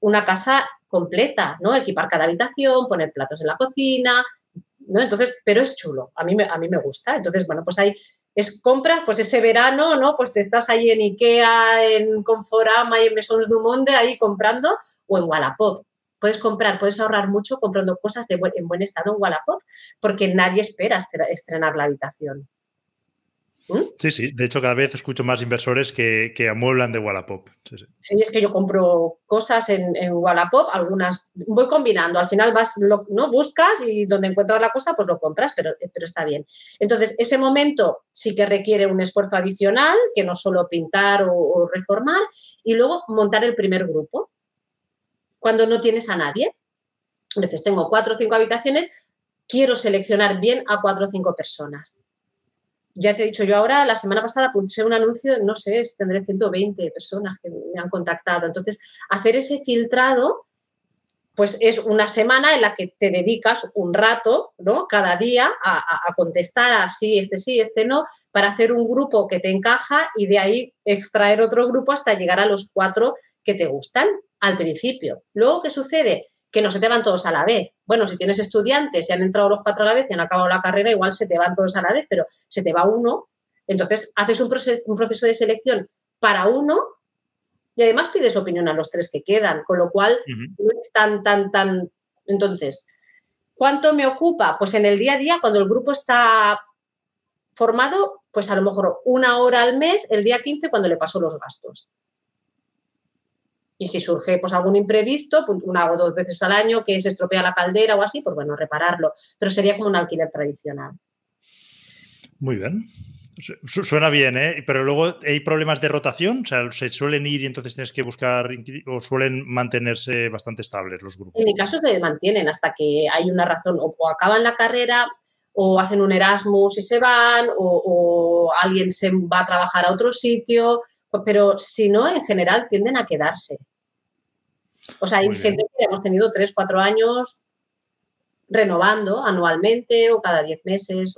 [SPEAKER 2] una casa completa, ¿no? Equipar cada habitación, poner platos en la cocina, ¿no? Entonces, pero es chulo, a mí me, a mí me gusta. Entonces, bueno, pues ahí es compras, pues ese verano, ¿no? Pues te estás ahí en Ikea, en Conforama y en Maisons du Monde ahí comprando o en Wallapop puedes comprar, puedes ahorrar mucho comprando cosas de en buen estado en Wallapop porque nadie espera estrenar la habitación.
[SPEAKER 1] ¿Mm? Sí, sí. De hecho, cada vez escucho más inversores que, que amueblan de Wallapop.
[SPEAKER 2] Sí, es que yo compro cosas en, Wallapop, algunas voy combinando. Al final vas, ¿no? Buscas y donde encuentras la cosa, pues lo compras, pero, pero está bien. Entonces, ese momento sí que requiere un esfuerzo adicional, que no solo pintar o reformar, y luego montar el primer grupo cuando no tienes a nadie. Entonces, tengo cuatro o cinco habitaciones, quiero seleccionar bien a cuatro o cinco personas. Ya te he dicho, yo ahora la semana pasada puse un anuncio, no sé, tendré 120 personas que me han contactado. Entonces, hacer ese filtrado, pues es una semana en la que te dedicas un rato, ¿no? Cada día a, a contestar a sí, este sí, este no, para hacer un grupo que te encaja y de ahí extraer otro grupo hasta llegar a los cuatro que te gustan al principio. Luego, ¿qué sucede? Que no se te van todos a la vez. Bueno, si tienes estudiantes y han entrado los cuatro a la vez y han acabado la carrera, igual se te van todos a la vez, pero se te va uno. Entonces, haces un, proceso, un proceso de selección para uno y además pides opinión a los tres que quedan, con lo cual no es tan, tan, tan. Entonces, ¿cuánto me ocupa? Pues en el día a día, cuando el grupo está formado, pues a lo mejor una hora al mes, el día 15, cuando le paso los gastos. Y si surge pues, algún imprevisto, pues, una o dos veces al año que se estropea la caldera o así, pues bueno, repararlo. Pero sería como un alquiler tradicional.
[SPEAKER 1] Muy bien. Suena bien, ¿eh? Pero luego hay problemas de rotación, o sea, se suelen ir y entonces tienes que buscar o suelen mantenerse bastante estables los grupos.
[SPEAKER 2] En mi caso se mantienen hasta que hay una razón, o, acaban la carrera o hacen un Erasmus y se van, o, o, alguien se va a trabajar a otro sitio, pero si no, en general tienden a quedarse. O sea, hay gente que hemos tenido tres, cuatro años renovando anualmente o cada diez meses.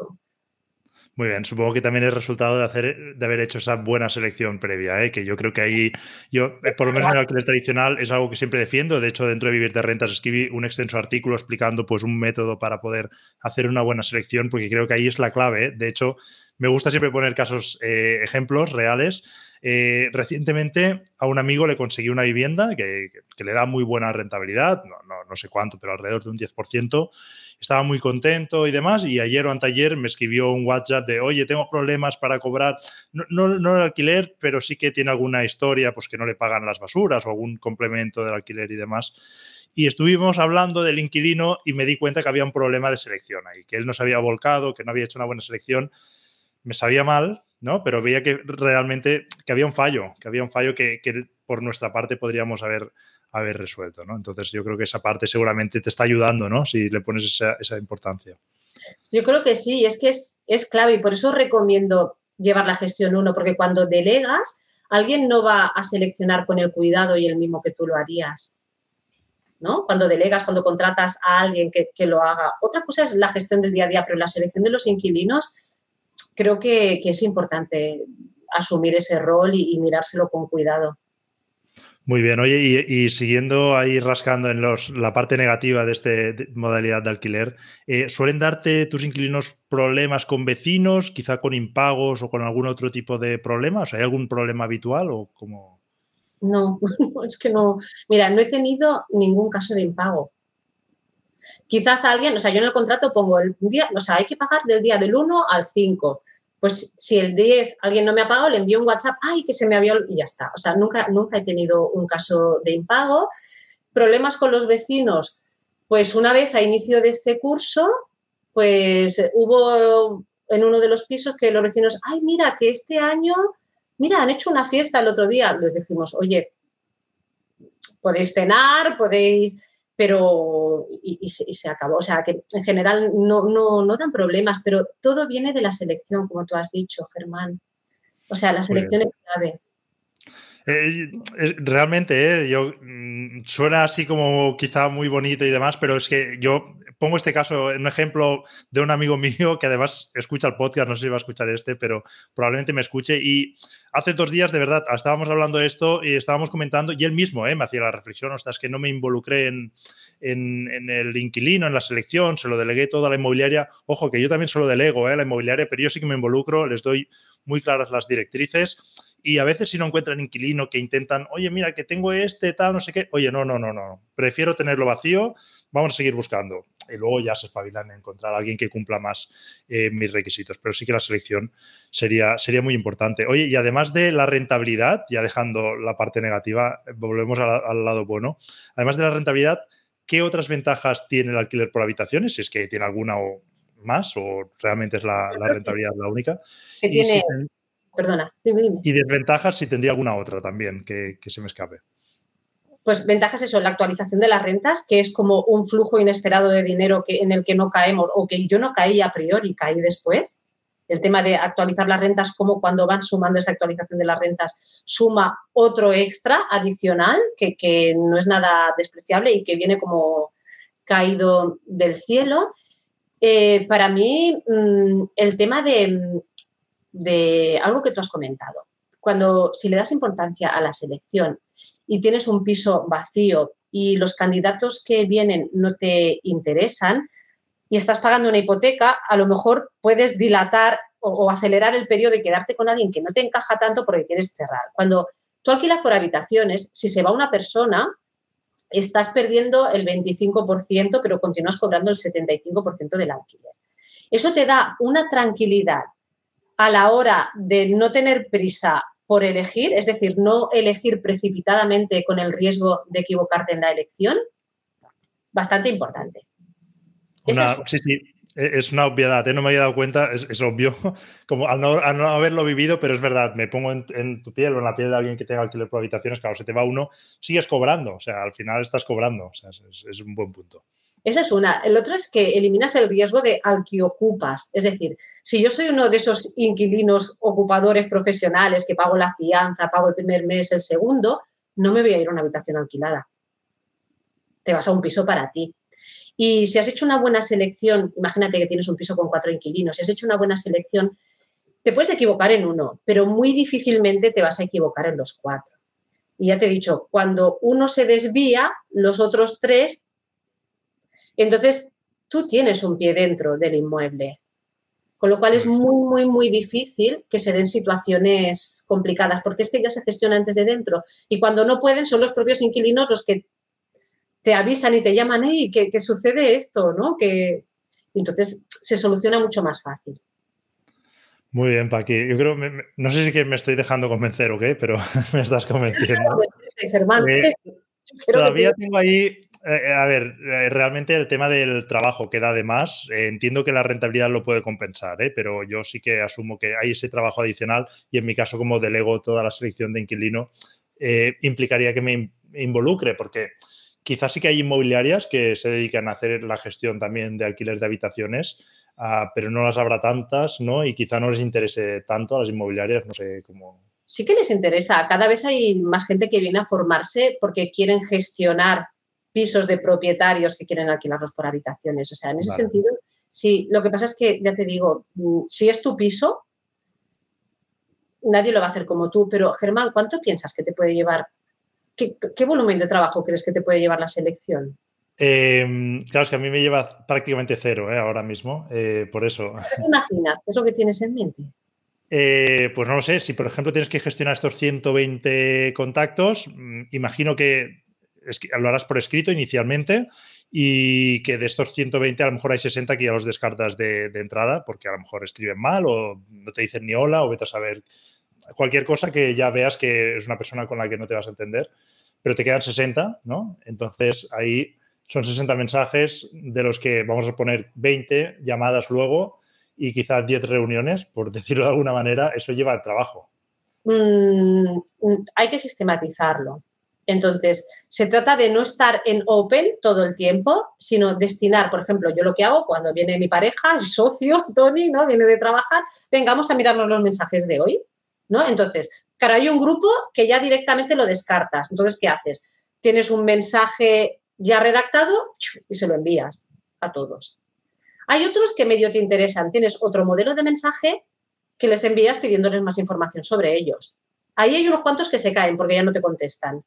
[SPEAKER 1] Muy bien, supongo que también es resultado de, hacer, de haber hecho esa buena selección previa, ¿eh? que yo creo que ahí, yo eh, por lo menos en el alquiler tradicional es algo que siempre defiendo, de hecho dentro de Vivir de Rentas escribí un extenso artículo explicando pues un método para poder hacer una buena selección, porque creo que ahí es la clave, ¿eh? de hecho me gusta siempre poner casos, ejemplos reales, eh, recientemente a un amigo le conseguí una vivienda que, le da muy buena rentabilidad, no, sé cuánto, pero alrededor de un 10%. Estaba muy contento y demás. Y ayer o anteayer me escribió un WhatsApp de, oye, tengo problemas para cobrar, no, no, el alquiler, pero sí que tiene alguna historia, pues que no le pagan las basuras o algún complemento del alquiler y demás y estuvimos hablando del inquilino y me di cuenta que había un problema de selección ahí, que él no se había volcado, que no había hecho una buena selección. Me sabía mal, ¿no? Pero veía que realmente que había un fallo, que había un fallo que, por nuestra parte podríamos haber, haber resuelto, ¿no? Entonces yo creo que esa parte seguramente te está ayudando, ¿no? Si le pones esa, importancia.
[SPEAKER 2] Yo creo que sí, es que es, es clave y por eso recomiendo llevar la gestión uno, porque cuando delegas, alguien no va a seleccionar con el cuidado y el mismo que tú lo harías. ¿no? Cuando delegas, cuando contratas a alguien que, lo haga. Otra cosa es la gestión del día a día, pero la selección de los inquilinos creo que, es importante asumir ese rol y mirárselo con cuidado.
[SPEAKER 1] Muy bien, oye, y, siguiendo ahí rascando en los, la parte negativa de esta modalidad de alquiler, eh, ¿suelen darte tus inquilinos problemas con vecinos, quizá con impagos o con algún otro tipo de problemas? ¿Hay algún problema habitual o cómo?
[SPEAKER 2] No, es que no. Mira, no he tenido ningún caso de impago. Quizás alguien, o sea, yo en el contrato pongo el día, o sea, hay que pagar del día del 1 al 5 pues si el 10 alguien no me ha pagado, le envío un WhatsApp, ay, que se me había y ya está. O sea, nunca, nunca he tenido un caso de impago. Problemas con los vecinos, pues una vez a inicio de este curso, pues hubo en uno de los pisos que los vecinos, ay, mira, que este año, mira, han hecho una fiesta el otro día. Les dijimos, oye, podéis cenar, podéis pero y, se, acabó. O sea, que en general no, no, dan problemas, pero todo viene de la selección, como tú has dicho, Germán. O sea, la selección es clave.
[SPEAKER 1] Eh, realmente, eh, yo mm, suena así como quizá muy bonito y demás, pero es que yo pongo este caso, en un ejemplo de un amigo mío que además escucha el podcast, no sé si va a escuchar este, pero probablemente me escuche. Y hace dos días, de verdad, estábamos hablando de esto y estábamos comentando, y él mismo eh, me hacía la reflexión, ostras, que no me involucré en, en, el inquilino, en la selección, se lo delegué toda la inmobiliaria. Ojo, que yo también se lo delego eh, la inmobiliaria, pero yo sí que me involucro, les doy muy claras las directrices y a veces si no encuentran inquilino que intentan, oye, mira, que tengo este, tal, no sé qué, oye, no, no, no, no, prefiero tenerlo vacío, vamos a seguir buscando. Y luego ya se espabilan en encontrar a alguien que cumpla más eh, mis requisitos. Pero sí que la selección sería, sería muy importante. Oye, y además de la rentabilidad, ya dejando la parte negativa, volvemos al, lado bueno. Además de la rentabilidad, ¿qué otras ventajas tiene el alquiler por habitaciones? Si es que tiene alguna o más o realmente es la, rentabilidad la única.
[SPEAKER 2] tiene, Perdona, dime, dime.
[SPEAKER 1] Y desventajas si tendría alguna otra también que, se me escape.
[SPEAKER 2] Pues ventajas eso, la actualización de las rentas, que es como un flujo inesperado de dinero que, en el que no caemos o que yo no caí a priori, caí después. El tema de actualizar las rentas, como cuando van sumando esa actualización de las rentas, suma otro extra adicional que, no es nada despreciable y que viene como caído del cielo. Eh, para mí, mm, el tema de, de algo que tú has comentado. Cuando, si le das importancia a la selección y tienes un piso vacío y los candidatos que vienen no te interesan y estás pagando una hipoteca, a lo mejor puedes dilatar o, acelerar el periodo y quedarte con alguien que no te encaja tanto porque quieres cerrar. Cuando tú alquilas por habitaciones, si se va una persona, estás perdiendo el 25%, pero continúas cobrando el 75% del alquiler. Eso te da una tranquilidad a la hora de no tener prisa por elegir, es decir, no elegir precipitadamente con el riesgo de equivocarte en la elección, bastante importante.
[SPEAKER 1] sí, sí, e, es una obviedad, ¿eh? no me había dado cuenta, es, obvio, como al no, haberlo vivido, pero es verdad, me pongo en, tu piel o en la piel de alguien que tenga alquiler por habitaciones, claro, se te va uno, sigues cobrando, o sea, al final estás cobrando, o sea, es un buen punto.
[SPEAKER 2] Esa es una. El otro es que eliminas el riesgo de al. Es decir, si yo soy uno de esos inquilinos ocupadores profesionales que pago la fianza, pago el primer mes, el segundo, no me voy a ir a una habitación alquilada. Te vas a un piso para ti. Y si has hecho una buena selección, imagínate que tienes un piso con cuatro inquilinos, si has hecho una buena selección, te puedes equivocar en uno, pero muy difícilmente te vas a equivocar en los cuatro. Y ya te he dicho, cuando uno se desvía, los otros tres entonces, tú tienes un pie dentro del inmueble, con lo cual es muy, muy, muy difícil que se den situaciones complicadas, porque es que ya se gestiona antes de dentro. Y cuando no pueden, son los propios inquilinos los que te avisan y te llaman, hey, que, sucede esto, ¿no? Que entonces se soluciona mucho más fácil.
[SPEAKER 1] Muy bien, Paqui. Yo creo, no sé si que me estoy dejando convencer o qué, pero me estás convenciendo. Eh, todavía tengo ahí eh, eh, a ver, eh, realmente el tema del trabajo queda de más. entiendo que la rentabilidad lo puede compensar, pero yo sí que asumo que hay ese trabajo adicional y en mi caso como delego toda la selección de inquilino, implicaría que me involucre porque quizás sí que hay inmobiliarias que se dedican a hacer la gestión también de alquiler de habitaciones, ah, pero no las habrá tantas, ¿no? Y quizá no les interese tanto a las inmobiliarias, no sé cómo.
[SPEAKER 2] Sí que les interesa. Cada vez hay más gente que viene a formarse porque quieren gestionar pisos de propietarios que quieren alquilarlos por habitaciones. O sea, en ese sentido, sí. Lo que pasa es que, ya te digo, mm, si es tu piso, nadie lo va a hacer como tú. Pero, Germán, ¿cuánto piensas que te puede llevar? ¿Qué, volumen de trabajo crees que te puede llevar la selección?
[SPEAKER 1] Em, claro, es que a mí me lleva prácticamente cero ¿eh? ahora mismo, eh, por eso.
[SPEAKER 2] ¿Qué imaginas? ¿Qué es lo que tienes en mente?
[SPEAKER 1] Eh, pues no lo sé, si por ejemplo tienes que gestionar estos 120 contactos, mm, imagino que, lo harás por escrito inicialmente y que de estos 120 a lo mejor hay 60 que ya los descartas de, entrada porque a lo mejor escriben mal o no te dicen ni hola o vete a saber cualquier cosa que ya veas que es una persona con la que no te vas a entender, pero te quedan 60, ¿no? Entonces ahí son 60 mensajes de los que vamos a poner 20 llamadas luego y quizás 10 reuniones, por decirlo de alguna manera, eso lleva al trabajo.
[SPEAKER 2] Mm, mm, hay que sistematizarlo. Entonces, se trata de no estar en open todo el tiempo, sino destinar, por ejemplo, yo lo que hago cuando viene mi pareja, el socio, Tony, ¿no? Viene de trabajar, vengamos a mirarnos los mensajes de hoy, ¿no? Entonces, claro, hay un grupo que ya directamente lo descartas. Entonces, ¿qué haces? Tienes un mensaje ya redactado y se lo envías a todos. Hay otros que medio te interesan. Tienes otro modelo de mensaje que les envías pidiéndoles más información sobre ellos. Ahí hay unos cuantos que se caen porque ya no te contestan.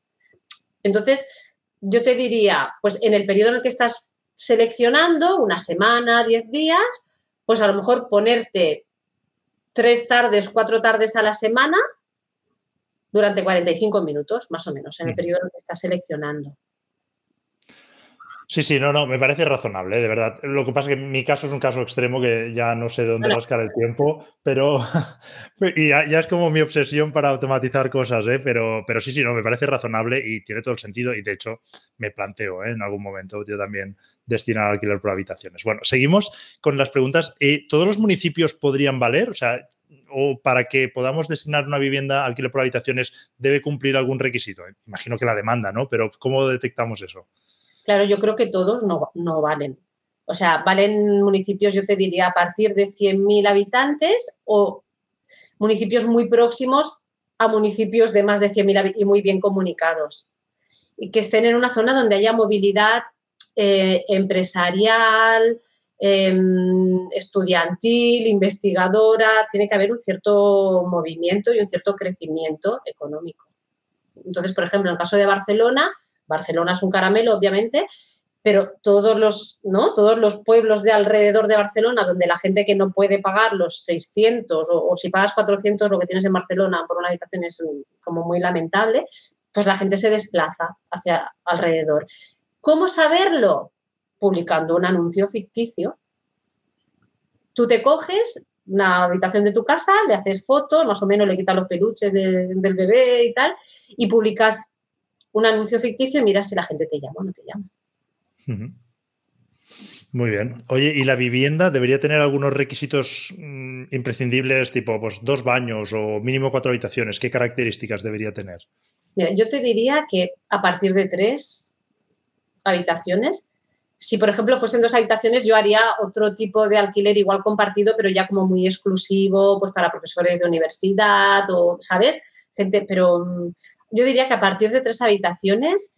[SPEAKER 2] Entonces, yo te diría, pues en el periodo en el que estás seleccionando, una semana, diez días, pues a lo mejor ponerte tres tardes, cuatro tardes a la semana durante 45 minutos, más o menos, en el periodo en el que estás seleccionando.
[SPEAKER 1] Sí, sí, no, no, me parece razonable, de verdad. Lo que pasa es que mi caso es un caso extremo que ya no sé de dónde rascar el tiempo, pero y ya, es como mi obsesión para automatizar cosas, ¿eh? pero, pero sí, sí, no, me parece razonable y tiene todo el sentido y de hecho me planteo ¿eh? en algún momento yo también destinar alquiler por habitaciones. Bueno, seguimos con las preguntas. Eh, ¿Todos los municipios podrían valer? O sea, o para que podamos destinar una vivienda alquiler por habitaciones debe cumplir algún requisito. Imagino que la demanda, ¿no? Pero ¿cómo detectamos eso?
[SPEAKER 2] Claro, yo creo que todos no, valen. O sea, valen municipios, yo te diría, a partir de 100.000 habitantes o municipios muy próximos a municipios de más de 100.000 y muy bien comunicados. Y que estén en una zona donde haya movilidad eh, empresarial, em, estudiantil, investigadora. Tiene que haber un cierto movimiento y un cierto crecimiento económico. Entonces, por ejemplo, en el caso de Barcelona, Barcelona es un caramelo, obviamente, pero todos los, ¿no? todos los pueblos de alrededor de Barcelona, donde la gente que no puede pagar los 600 o, si pagas 400, lo que tienes en Barcelona por una habitación es como muy lamentable, pues la gente se desplaza hacia alrededor. ¿Cómo saberlo? Publicando un anuncio ficticio. Tú te coges una habitación de tu casa, le haces fotos, más o menos le quitas los peluches del bebé y tal, y publicas un anuncio ficticio y mira si la gente te llama o no te llama.
[SPEAKER 1] Muy bien. Oye, ¿y la vivienda debería tener algunos requisitos mm, imprescindibles, tipo pues, dos baños o mínimo cuatro habitaciones? ¿Qué características debería tener?
[SPEAKER 2] Mira, yo te diría que a partir de tres habitaciones, si por ejemplo fuesen dos habitaciones, yo haría otro tipo de alquiler igual compartido, pero ya como muy exclusivo, pues para profesores de universidad o, ¿sabes? Gente, pero mm, yo diría que a partir de tres habitaciones,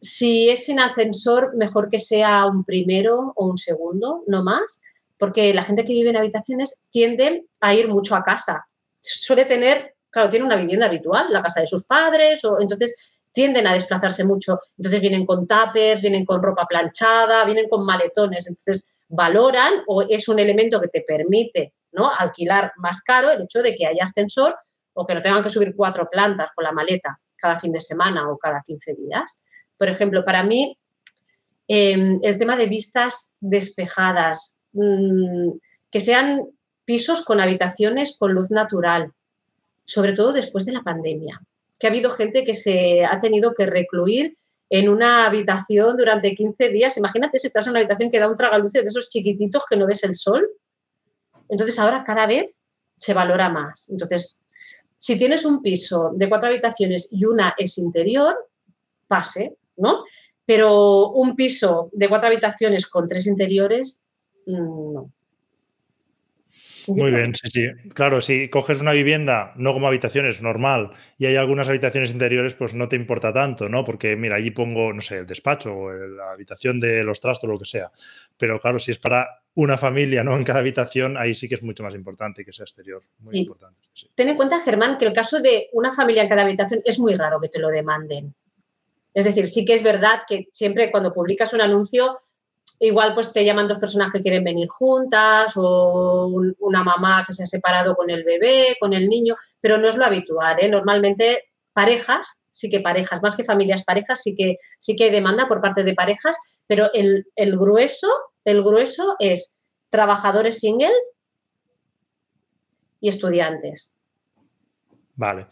[SPEAKER 2] si es sin ascensor, mejor que sea un primero o un segundo, no más, porque la gente que vive en habitaciones tiende a ir mucho a casa. Suele tener, claro, tiene una vivienda habitual, la casa de sus padres, o entonces tienden a desplazarse mucho. Entonces vienen con tapers, vienen con ropa planchada, vienen con maletones. Entonces valoran o es un elemento que te permite ¿no? alquilar más caro el hecho de que haya ascensor o que no tengan que subir cuatro plantas con la maleta cada fin de semana o cada 15 días. Por ejemplo, para mí, em, el tema de vistas despejadas, mm, que sean pisos con habitaciones con luz natural, sobre todo después de la pandemia, que ha habido gente que se ha tenido que recluir en una habitación durante 15 días. Imagínate si estás en una habitación que da un tragaluces de esos chiquititos que no ves el sol. Entonces ahora cada vez se valora más. Entonces, si tienes un piso de cuatro habitaciones y una es interior, pase, ¿no? Pero un piso de cuatro habitaciones con tres interiores, mm, no.
[SPEAKER 1] Muy bien, sí, sí. Claro, si coges una vivienda, no como habitaciones, normal, y hay algunas habitaciones interiores, pues no te importa tanto, ¿no? Porque, mira, allí pongo, no sé, el despacho o la habitación de los trastos, lo que sea. Pero claro, si es para una familia, ¿no? En cada habitación, ahí sí que es mucho más importante que sea exterior. Muy importante.
[SPEAKER 2] Ten en cuenta, Germán, que el caso de una familia en cada habitación es muy raro que te lo demanden. Es decir, sí que es verdad que siempre cuando publicas un anuncio igual pues te llaman dos personas que quieren venir juntas o una mamá que se ha separado con el bebé, con el niño, pero no es lo habitual. ¿eh? Normalmente parejas, sí que parejas, más que familias parejas, sí que, sí que hay demanda por parte de parejas, pero el, el grueso, el grueso es trabajadores single y estudiantes.
[SPEAKER 1] Vale.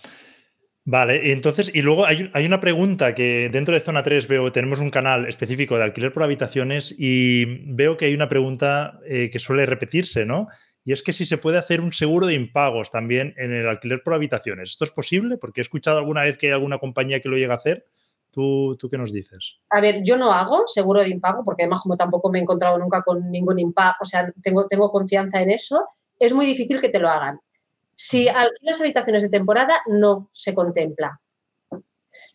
[SPEAKER 1] Vale, entonces, y luego hay, una pregunta que dentro de Zona 3 veo, tenemos un canal específico de alquiler por habitaciones y veo que hay una pregunta eh, que suele repetirse, ¿no? Y es que si se puede hacer un seguro de impagos también en el alquiler por habitaciones. ¿Esto es posible? Porque he escuchado alguna vez que hay alguna compañía que lo llega a hacer. ¿Tú, ¿Tú qué nos dices?
[SPEAKER 2] A ver, yo no hago seguro de impago porque además como tampoco me he encontrado nunca con ningún impago, o sea, tengo, tengo confianza en eso, es muy difícil que te lo hagan. Si alquilas habitaciones de temporada, no se contempla.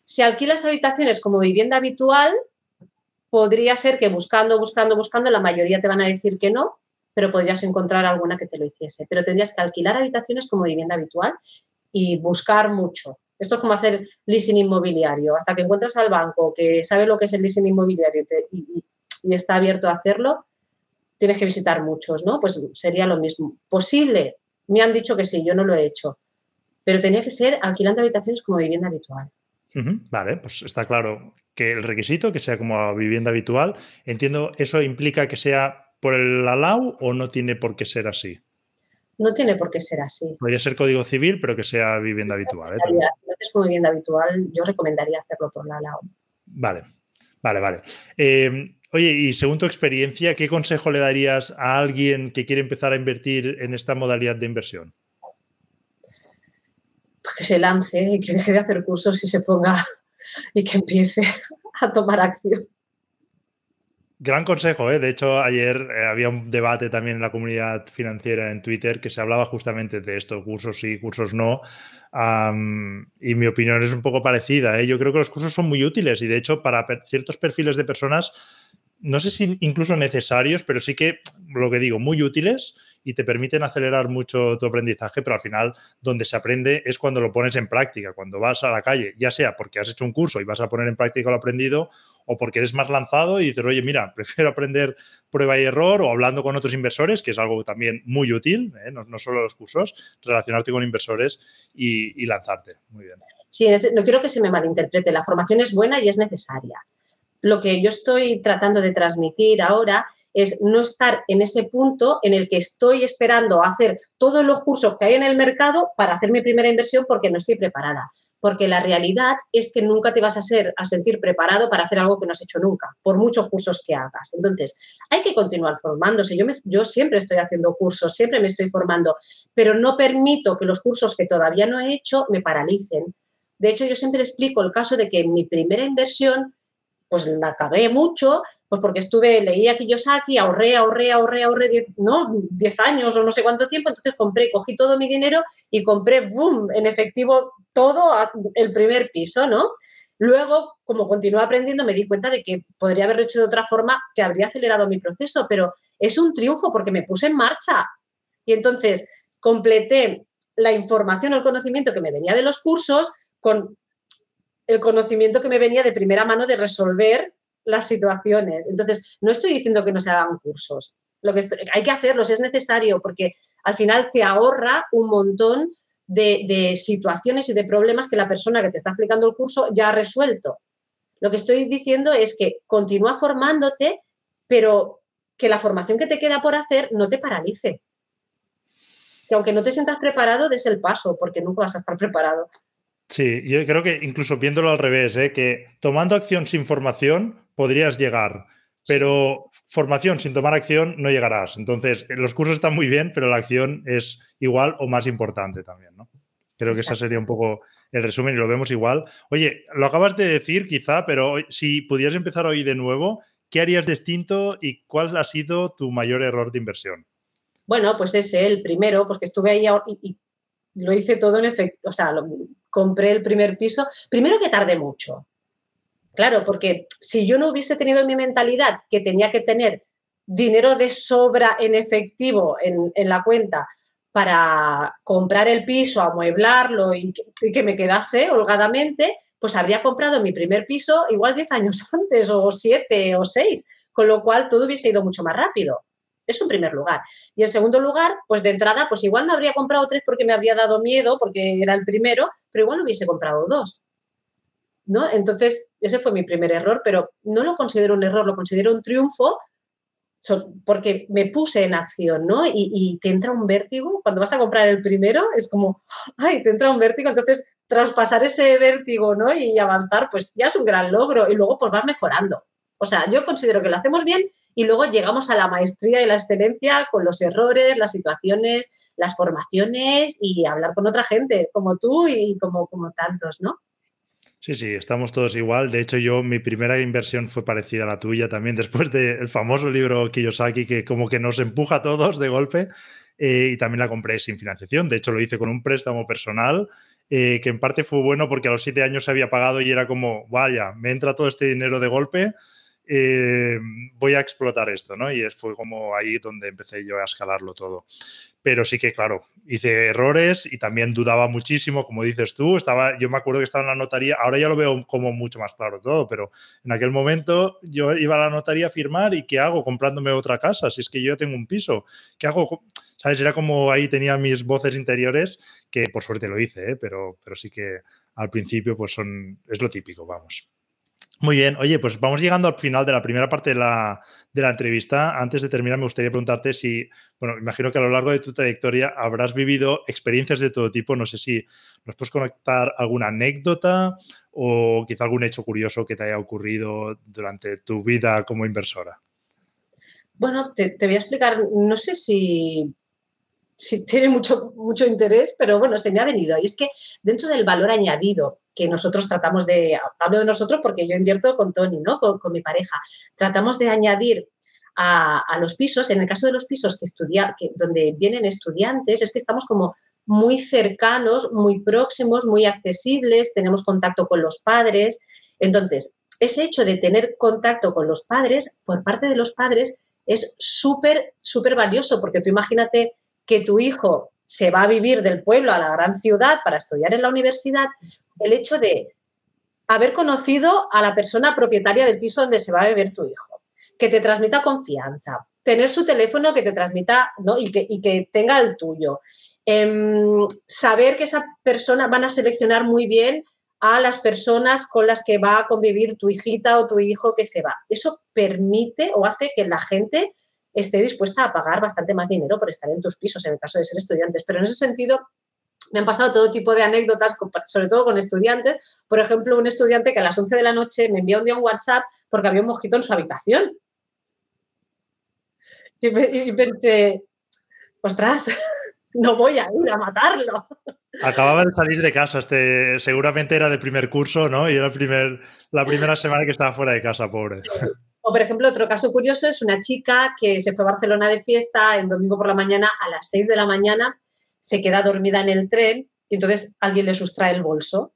[SPEAKER 2] Si alquilas habitaciones como vivienda habitual, podría ser que buscando, buscando, buscando, la mayoría te van a decir que no, pero podrías encontrar alguna que te lo hiciese. Pero tendrías que alquilar habitaciones como vivienda habitual y buscar mucho. Esto es como hacer leasing inmobiliario. Hasta que encuentras al banco que sabe lo que es el leasing inmobiliario y, y está abierto a hacerlo, tienes que visitar muchos, ¿no? Pues sería lo mismo. Posible, me han dicho que sí, yo no lo he hecho. Pero tenía que ser alquilando habitaciones como vivienda habitual.
[SPEAKER 1] Vale, pues está claro que el requisito, que sea como vivienda habitual, entiendo, ¿eso implica que sea por el ALAU o no tiene por qué ser así?
[SPEAKER 2] No tiene por qué ser así.
[SPEAKER 1] Podría ser código civil, pero que sea vivienda habitual. ¿eh?
[SPEAKER 2] Si no es como vivienda habitual, yo recomendaría hacerlo por la ALAU.
[SPEAKER 1] Vale, vale, vale. Eh, Oye, y según tu experiencia, ¿qué consejo le darías a alguien que quiere empezar a invertir en esta modalidad de inversión?
[SPEAKER 2] Pues que se lance y que deje de hacer cursos y se ponga y que empiece a tomar acción.
[SPEAKER 1] Gran consejo, ¿eh? De hecho, ayer eh, había un debate también en la comunidad financiera en Twitter que se hablaba justamente de esto, cursos sí, cursos no. y mi opinión es un poco parecida. ¿eh? Yo creo que los cursos son muy útiles y de hecho para ciertos perfiles de personas no sé si incluso necesarios, pero sí que, lo que digo, muy útiles y te permiten acelerar mucho tu aprendizaje, pero al final donde se aprende es cuando lo pones en práctica, cuando vas a la calle, ya sea porque has hecho un curso y vas a poner en práctica lo aprendido o porque eres más lanzado y dices, oye, mira, prefiero aprender prueba y error o hablando con otros inversores, que es algo también muy útil, ¿eh? no, solo los cursos, relacionarte con inversores y, y lanzarte. Muy bien.
[SPEAKER 2] Sí, no quiero que se me malinterprete, la formación es buena y es necesaria lo que yo estoy tratando de transmitir ahora es no estar en ese punto en el que estoy esperando hacer todos los cursos que hay en el mercado para hacer mi primera inversión porque no estoy preparada. Porque la realidad es que nunca te vas a, ser, a sentir preparado para hacer algo que no has hecho nunca, por muchos cursos que hagas. Entonces, hay que continuar formándose. Yo, yo siempre estoy haciendo cursos, siempre me estoy formando, pero no permito que los cursos que todavía no he hecho me paralicen. De hecho, yo siempre explico el caso de que mi primera inversión pues la cagué mucho, pues porque estuve, leía Kiyosaki, ahorré, ahorré, ahorré, ahorré, diez, ¿no? 10 años o no sé cuánto tiempo, entonces compré, cogí todo mi dinero y compré, boom, en efectivo todo el primer piso, ¿no? Luego, como continué aprendiendo, me di cuenta de que podría haberlo hecho de otra forma, que habría acelerado mi proceso, pero es un triunfo porque me puse en marcha. Y entonces completé la información o el conocimiento que me venía de los cursos con el conocimiento que me venía de primera mano de resolver las situaciones. Entonces, no estoy diciendo que no se hagan cursos. Lo que hay que hacerlos, es necesario, porque al final te ahorra un montón de, situaciones y de problemas que la persona que te está explicando el curso ya ha resuelto. Lo que estoy diciendo es que continúa formándote, pero que la formación que te queda por hacer no te paralice. Que aunque no te sientas preparado, des el paso, porque nunca vas a estar preparado.
[SPEAKER 1] Sí, yo creo que incluso viéndolo al revés, ¿eh? que tomando acción sin formación podrías llegar, pero formación sin tomar acción no llegarás. Entonces, los cursos están muy bien, pero la acción es igual o más importante también, ¿no? Creo que esa sería un poco el resumen y lo vemos igual. Oye, lo acabas de decir quizá, pero si pudieras empezar hoy de nuevo, ¿qué harías distinto y cuál ha sido tu mayor error de inversión?
[SPEAKER 2] Bueno, pues ese, el primero, pues que estuve ahí y, lo hice todo en efecto, o sea, compré el primer piso. Primero que tardé mucho. Claro, porque si yo no hubiese tenido en mi mentalidad que tenía que tener dinero de sobra en efectivo en, la cuenta para comprar el piso, amueblarlo y y que me quedase holgadamente, pues habría comprado mi primer piso igual 10 años antes o 7 o 6, con lo cual todo hubiese ido mucho más rápido. Es un primer lugar. Y en segundo lugar, pues de entrada, pues igual no habría comprado tres porque me habría dado miedo, porque era el primero, pero igual hubiese comprado dos. ¿No? Entonces, ese fue mi primer error, pero no lo considero un error, lo considero un triunfo porque me puse en acción, ¿no? Y, y, te entra un vértigo, cuando vas a comprar el primero, es como, ay, te entra un vértigo, entonces traspasar ese vértigo, ¿no? Y avanzar, pues ya es un gran logro y luego pues vas mejorando. O sea, yo considero que lo hacemos bien y luego llegamos a la maestría y la excelencia con los errores, las situaciones, las formaciones y hablar con otra gente como tú y como, como tantos, ¿no?
[SPEAKER 1] Sí, sí, estamos todos igual. De hecho, yo mi primera inversión fue parecida a la tuya también, después del famoso libro Kiyosaki que como que nos empuja a todos de golpe. Eh, y también la compré sin financiación. De hecho, lo hice con un préstamo personal eh, que en parte fue bueno porque a los siete años se había pagado y era como, vaya, me entra todo este dinero de golpe, eh, voy a explotar esto, ¿no? Y fue como ahí donde empecé yo a escalarlo todo. Pero sí que, claro, hice errores y también dudaba muchísimo, como dices tú, estaba, yo me acuerdo que estaba en la notaría, ahora ya lo veo como mucho más claro todo, pero en aquel momento yo iba a la notaría a firmar y ¿qué hago comprándome otra casa? Si es que yo tengo un piso, ¿qué hago? ¿Sabes? Era como ahí tenía mis voces interiores, que por suerte lo hice, ¿eh? pero, pero sí que al principio pues son, es lo típico, vamos. Muy bien, oye, pues vamos llegando al final de la primera parte de la, de la, entrevista. Antes de terminar, me gustaría preguntarte si, bueno, imagino que a lo largo de tu trayectoria habrás vivido experiencias de todo tipo. No sé si nos puedes conectar alguna anécdota o quizá algún hecho curioso que te haya ocurrido durante tu vida como inversora.
[SPEAKER 2] Bueno, te, te voy a explicar, no sé si si tiene mucho, mucho interés, pero bueno, se me ha venido. Y es que dentro del valor añadido que nosotros tratamos de, hablo de nosotros porque yo invierto con Tony, ¿no? Con, mi pareja, tratamos de añadir a, los pisos, en el caso de los pisos que estudia, donde vienen estudiantes, es que estamos como muy cercanos, muy próximos, muy accesibles, tenemos contacto con los padres. Entonces, ese hecho de tener contacto con los padres, por parte de los padres, es súper, súper valioso, porque tú imagínate que tu hijo se va a vivir del pueblo a la gran ciudad para estudiar en la universidad, el hecho de haber conocido a la persona propietaria del piso donde se va a beber tu hijo, que te transmita confianza, tener su teléfono que te transmita ¿no? y, que, y que tenga el tuyo, em, saber que esa persona van a seleccionar muy bien a las personas con las que va a convivir tu hijita o tu hijo que se va. Eso permite o hace que la gente esté dispuesta a pagar bastante más dinero por estar en tus pisos, en el caso de ser estudiantes. Pero en ese sentido, me han pasado todo tipo de anécdotas, sobre todo con estudiantes. Por ejemplo, un estudiante que a las 11 de la noche me envía un día un WhatsApp porque había un mosquito en su habitación. Y, pensé, ostras, no voy a ir a matarlo.
[SPEAKER 1] Acababa de salir de casa, este, seguramente era de primer curso, ¿no? Y era el primer, la primera semana que estaba fuera de casa, pobre.
[SPEAKER 2] O, por ejemplo, otro caso curioso es una chica que se fue a Barcelona de fiesta el domingo por la mañana a las 6 de la mañana, se queda dormida en el tren y entonces alguien le sustrae el bolso.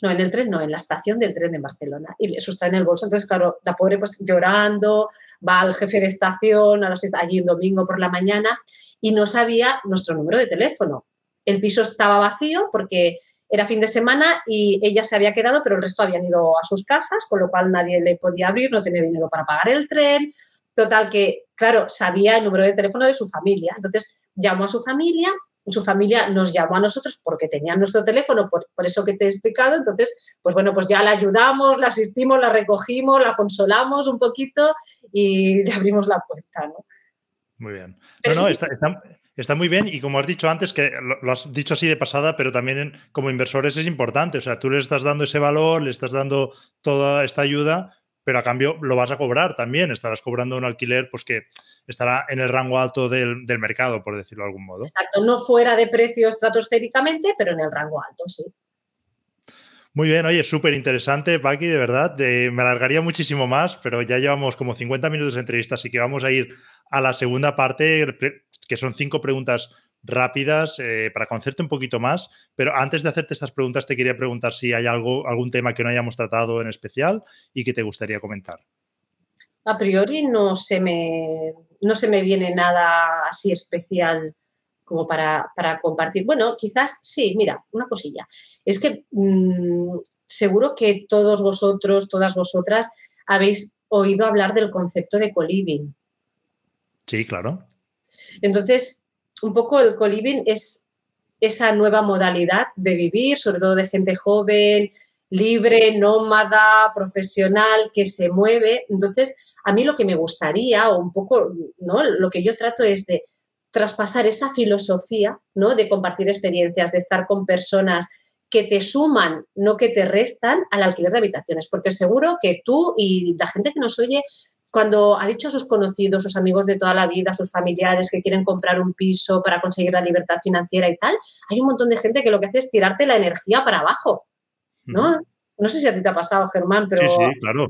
[SPEAKER 2] No, en el tren no, en la estación del tren de Barcelona. Y le sustraen el bolso. Entonces, claro, la pobre pues llorando, va al jefe de estación a las, allí un domingo por la mañana y no sabía nuestro número de teléfono. El piso estaba vacío porque era fin de semana y ella se había quedado, pero el resto habían ido a sus casas, con lo cual nadie le podía abrir, no tenía dinero para pagar el tren. Total que, claro, sabía el número de teléfono de su familia. Entonces llamó a su familia, su familia nos llamó a nosotros porque tenían nuestro teléfono, por, eso que te he explicado. Entonces, pues bueno, pues ya la ayudamos, la asistimos, la recogimos, la consolamos un poquito y le abrimos la puerta, ¿no?
[SPEAKER 1] Muy bien. no, no, está, Está muy bien y como has dicho antes, que lo, has dicho así de pasada, pero también como inversores es importante. O sea, tú le estás dando ese valor, le estás dando toda esta ayuda, pero a cambio lo vas a cobrar también. Estarás cobrando un alquiler pues que estará en el rango alto del, del mercado, por decirlo de algún modo.
[SPEAKER 2] Exacto, no fuera de precio estratosféricamente, pero en el rango alto, sí.
[SPEAKER 1] Muy bien, oye, súper interesante, Paqui, de verdad. me alargaría muchísimo más, pero ya llevamos como 50 minutos de entrevista, así que vamos a ir a la segunda parte, que son cinco preguntas rápidas eh, para conocerte un poquito más. Pero antes de hacerte estas preguntas, te quería preguntar si hay algo, algún tema que no hayamos tratado en especial y que te gustaría comentar.
[SPEAKER 2] A priori no se me, no se me viene nada así especial como para, compartir. Bueno, quizás sí, mira, una cosilla. Es que mm, seguro que todos vosotros, todas vosotras, habéis oído hablar del concepto de coliving.
[SPEAKER 1] Sí, claro.
[SPEAKER 2] Entonces, un poco el coliving es esa nueva modalidad de vivir, sobre todo de gente joven, libre, nómada, profesional, que se mueve. Entonces, a mí lo que me gustaría, o un poco, ¿no? Lo que yo trato es de traspasar esa filosofía, ¿no? De compartir experiencias, de estar con personas que te suman, no que te restan al alquiler de habitaciones, porque seguro que tú y la gente que nos oye, cuando ha dicho a sus conocidos, sus amigos de toda la vida, sus familiares que quieren comprar un piso para conseguir la libertad financiera y tal, hay un montón de gente que lo que hace es tirarte la energía para abajo, ¿no? No sé si a ti te ha pasado, Germán, pero...
[SPEAKER 1] Sí, sí, claro.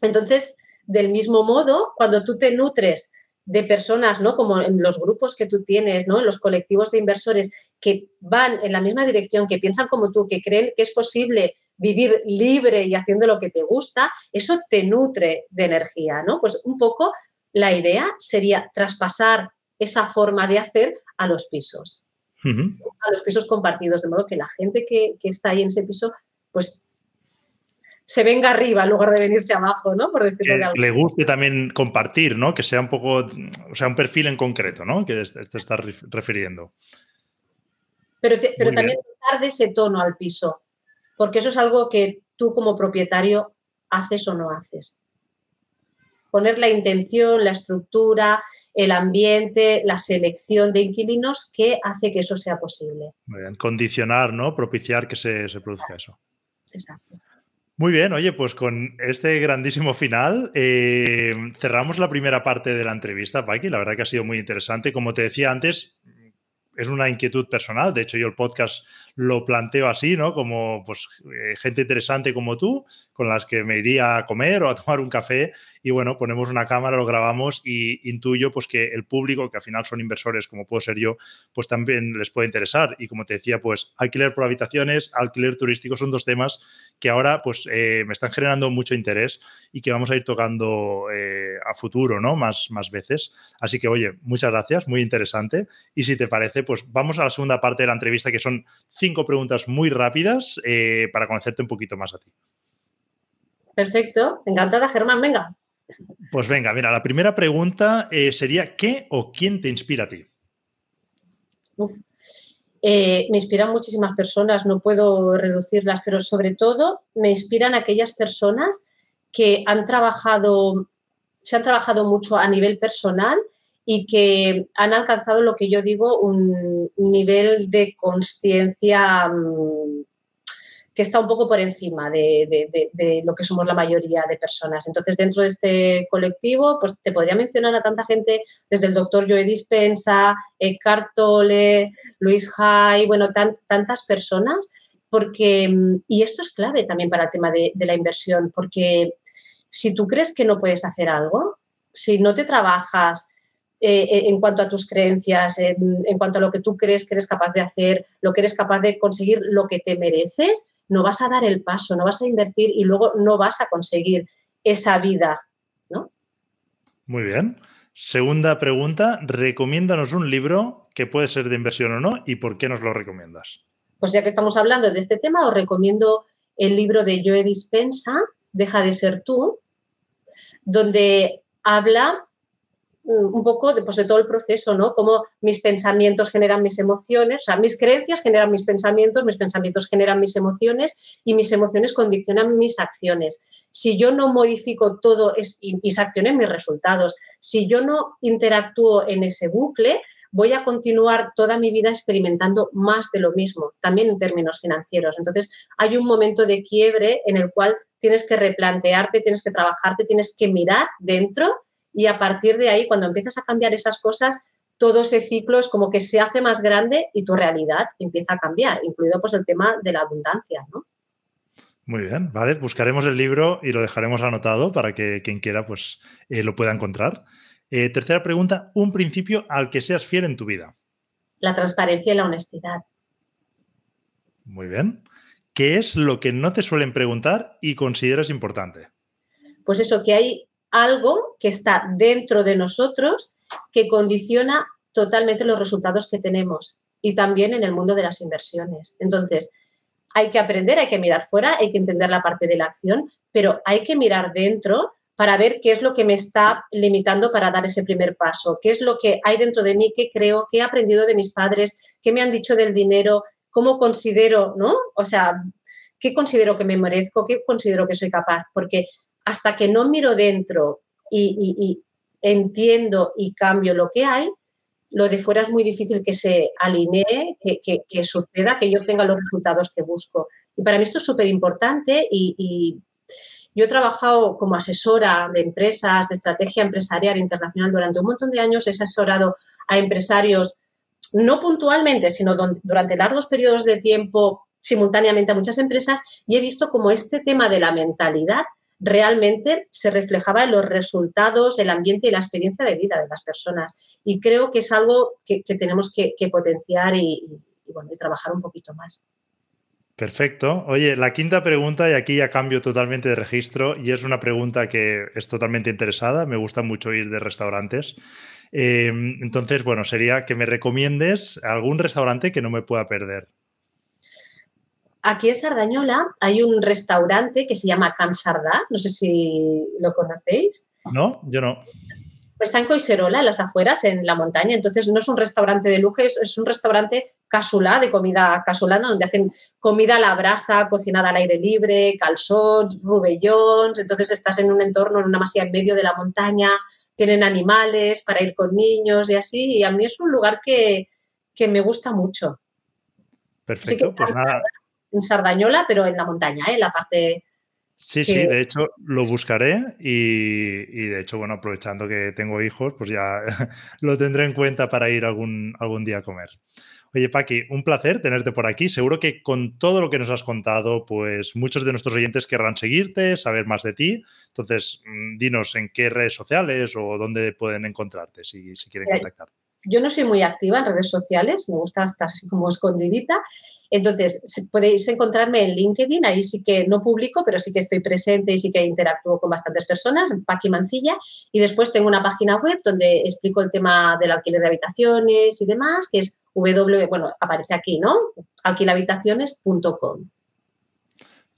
[SPEAKER 2] Entonces, del mismo modo, cuando tú te nutres de personas, ¿no? Como en los grupos que tú tienes, ¿no? En los colectivos de inversores que van en la misma dirección, que piensan como tú, que creen que es posible vivir libre y haciendo lo que te gusta, eso te nutre de energía, ¿no? Pues un poco la idea sería traspasar esa forma de hacer a los pisos, a los pisos compartidos, de modo que la gente que, que está ahí en ese piso, pues se venga arriba en lugar de venirse abajo, ¿no?
[SPEAKER 1] Por decirlo que de algo. le guste también compartir, ¿no? Que sea un poco, o sea, un perfil en concreto, ¿no? Que te estás refiriendo.
[SPEAKER 2] Pero, pero también dar de ese tono al piso, porque eso es algo que tú como propietario haces o no haces. Poner la intención, la estructura, el ambiente, la selección de inquilinos que hace que eso sea posible.
[SPEAKER 1] Muy bien. Condicionar, ¿no? Propiciar que se, se produzca eso.
[SPEAKER 2] Exacto.
[SPEAKER 1] Muy bien, oye, pues con este grandísimo final eh, cerramos la primera parte de la entrevista, Paqui. La verdad que ha sido muy interesante. Como te decía antes, es una inquietud personal. De hecho, yo el podcast lo planteo así, ¿no? Como pues eh, gente interesante como tú, con las que me iría a comer o a tomar un café y bueno, ponemos una cámara, lo grabamos y intuyo pues que el público, que al final son inversores como puedo ser yo, pues también les puede interesar. Y como te decía, pues alquiler por habitaciones, alquiler turístico son dos temas que ahora pues eh, me están generando mucho interés y que vamos a ir tocando eh, a futuro, ¿no? Más, más veces. Así que oye, muchas gracias, muy interesante. Y si te parece, pues vamos a la segunda parte de la entrevista que son cinco preguntas muy rápidas eh, para conocerte un poquito más a ti.
[SPEAKER 2] Perfecto, encantada Germán, venga.
[SPEAKER 1] Pues venga, mira, la primera pregunta eh, sería ¿qué o quién te inspira a ti?
[SPEAKER 2] Eh, me inspiran muchísimas personas, no puedo reducirlas, pero sobre todo me inspiran aquellas personas que han trabajado, se han trabajado mucho a nivel personal y que han alcanzado lo que yo digo, un nivel de conciencia mm, que está un poco por encima de, lo que somos la mayoría de personas. Entonces, dentro de este colectivo, pues te podría mencionar a tanta gente, desde el doctor Joe Dispensa, Eckhart Tolle, Luis Hay, bueno, tantas personas, porque, mm, y esto es clave también para el tema de la inversión, porque si tú crees que no puedes hacer algo, si no te trabajas, eh, eh, en cuanto a tus creencias, en, cuanto a lo que tú crees que eres capaz de hacer, lo que eres capaz de conseguir, lo que te mereces, no vas a dar el paso, no vas a invertir y luego no vas a conseguir esa vida, ¿no?
[SPEAKER 1] Muy bien. Segunda pregunta, recomiéndanos un libro que puede ser de inversión o no y por qué nos lo recomiendas.
[SPEAKER 2] Pues ya que estamos hablando de este tema, os recomiendo el libro de Joe Dispensa, Deja de ser tú, donde habla un poco de, pues, de todo el proceso, ¿no? Cómo mis pensamientos generan mis emociones, o sea, mis creencias generan mis pensamientos, mis pensamientos generan mis emociones y mis emociones condicionan mis acciones. Si yo no modifico todo es, mis acciones, mis resultados, si yo no interactúo en ese bucle, voy a continuar toda mi vida experimentando más de lo mismo, también en términos financieros. Entonces, hay un momento de quiebre en el cual tienes que replantearte, tienes que trabajarte, tienes que mirar dentro y a partir de ahí, cuando empiezas a cambiar esas cosas, todo ese ciclo es como que se hace más grande y tu realidad empieza a cambiar, incluido pues el tema de la abundancia, ¿no?
[SPEAKER 1] Muy bien, vale, buscaremos el libro y lo dejaremos anotado para que quien quiera pues eh, lo pueda encontrar. Eh, tercera pregunta, un principio al que seas fiel en tu vida.
[SPEAKER 2] La transparencia y la honestidad.
[SPEAKER 1] Muy bien. ¿Qué es lo que no te suelen preguntar y consideras importante?
[SPEAKER 2] Pues eso, que hay algo que está dentro de nosotros que condiciona totalmente los resultados que tenemos y también en el mundo de las inversiones. Entonces, hay que aprender, hay que mirar fuera, hay que entender la parte de la acción, pero hay que mirar dentro para ver qué es lo que me está limitando para dar ese primer paso, qué es lo que hay dentro de mí, qué creo, qué he aprendido de mis padres, qué me han dicho del dinero, cómo considero, ¿no? O sea, qué considero que me merezco, qué considero que soy capaz, porque hasta que no miro dentro y, entiendo y cambio lo que hay, lo de fuera es muy difícil que se alinee, que, suceda, que yo tenga los resultados que busco. Y para mí esto es súper importante y, yo he trabajado como asesora de empresas, de estrategia empresarial internacional durante un montón de años, he asesorado a empresarios no puntualmente, sino durante largos periodos de tiempo simultáneamente a muchas empresas y he visto como este tema de la mentalidad realmente se reflejaba en los resultados, el ambiente y la experiencia de vida de las personas. Y creo que es algo que, tenemos que, potenciar y, bueno, trabajar un poquito más.
[SPEAKER 1] Perfecto. Oye, la quinta pregunta, y aquí ya cambio totalmente de registro, y es una pregunta que es totalmente interesada. Me gusta mucho ir de restaurantes. Eh, entonces, bueno, sería que me recomiendes algún restaurante que no me pueda perder.
[SPEAKER 2] Aquí en Sardañola hay un restaurante que se llama Can Sardá, no sé si lo conocéis.
[SPEAKER 1] No, yo no.
[SPEAKER 2] Está en Coiserola, en las afueras, en la montaña, entonces no es un restaurante de lujo, es, un restaurante casulá, de comida casulana, donde hacen comida a la brasa, cocinada al aire libre, calzots, rubellons, entonces estás en un entorno, en una masía en medio de la montaña, tienen animales para ir con niños y así, y a mí es un lugar que, me gusta mucho.
[SPEAKER 1] Perfecto, pues nada,
[SPEAKER 2] en Sardañola, pero en la montaña, ¿eh? en la parte...
[SPEAKER 1] Sí, sí, de hecho lo buscaré y, de hecho, bueno, aprovechando que tengo hijos, pues ya lo tendré en cuenta para ir algún, algún día a comer. Oye, Paqui, un placer tenerte por aquí. Seguro que con todo lo que nos has contado, pues muchos de nuestros oyentes querrán seguirte, saber más de ti. Entonces, mm, dinos en qué redes sociales o dónde pueden encontrarte si, si quieren contactar.
[SPEAKER 2] Yo no soy muy activa en redes sociales, me gusta estar así como escondidita. Entonces, podéis encontrarme en LinkedIn, ahí sí que no publico, pero sí que estoy presente y sí que interactúo con bastantes personas, Paqui Mancilla, y después tengo una página web donde explico el tema del alquiler de habitaciones y demás, que es w, bueno, aparece aquí, ¿no?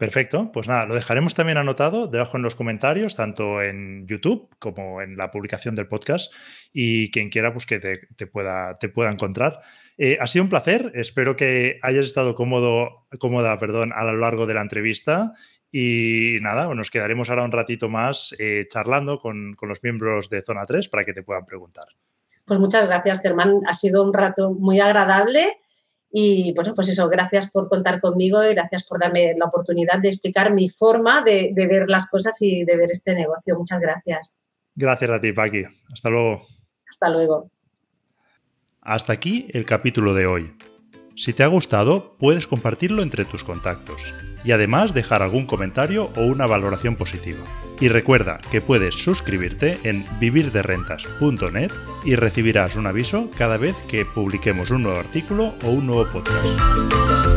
[SPEAKER 1] Perfecto, pues nada, lo dejaremos también anotado debajo en los comentarios, tanto en YouTube como en la publicación del podcast y quien quiera pues que te, pueda, te pueda encontrar. Eh, ha sido un placer, espero que hayas estado cómodo, cómoda perdón, a lo largo de la entrevista y nada, nos quedaremos ahora un ratito más eh, charlando con, con los miembros de Zona 3 para que te puedan preguntar.
[SPEAKER 2] Pues muchas gracias, Germán. Ha sido un rato muy agradable y bueno, pues eso, gracias por contar conmigo y gracias por darme la oportunidad de explicar mi forma de, ver las cosas y de ver este negocio. Muchas gracias.
[SPEAKER 1] Gracias a ti, Paqui. Hasta luego.
[SPEAKER 2] Hasta luego.
[SPEAKER 1] Hasta aquí el capítulo de hoy. Si te ha gustado, puedes compartirlo entre tus contactos y además dejar algún comentario o una valoración positiva. Y recuerda que puedes suscribirte en vivirderrentas.net y recibirás un aviso cada vez que publiquemos un nuevo artículo o un nuevo podcast.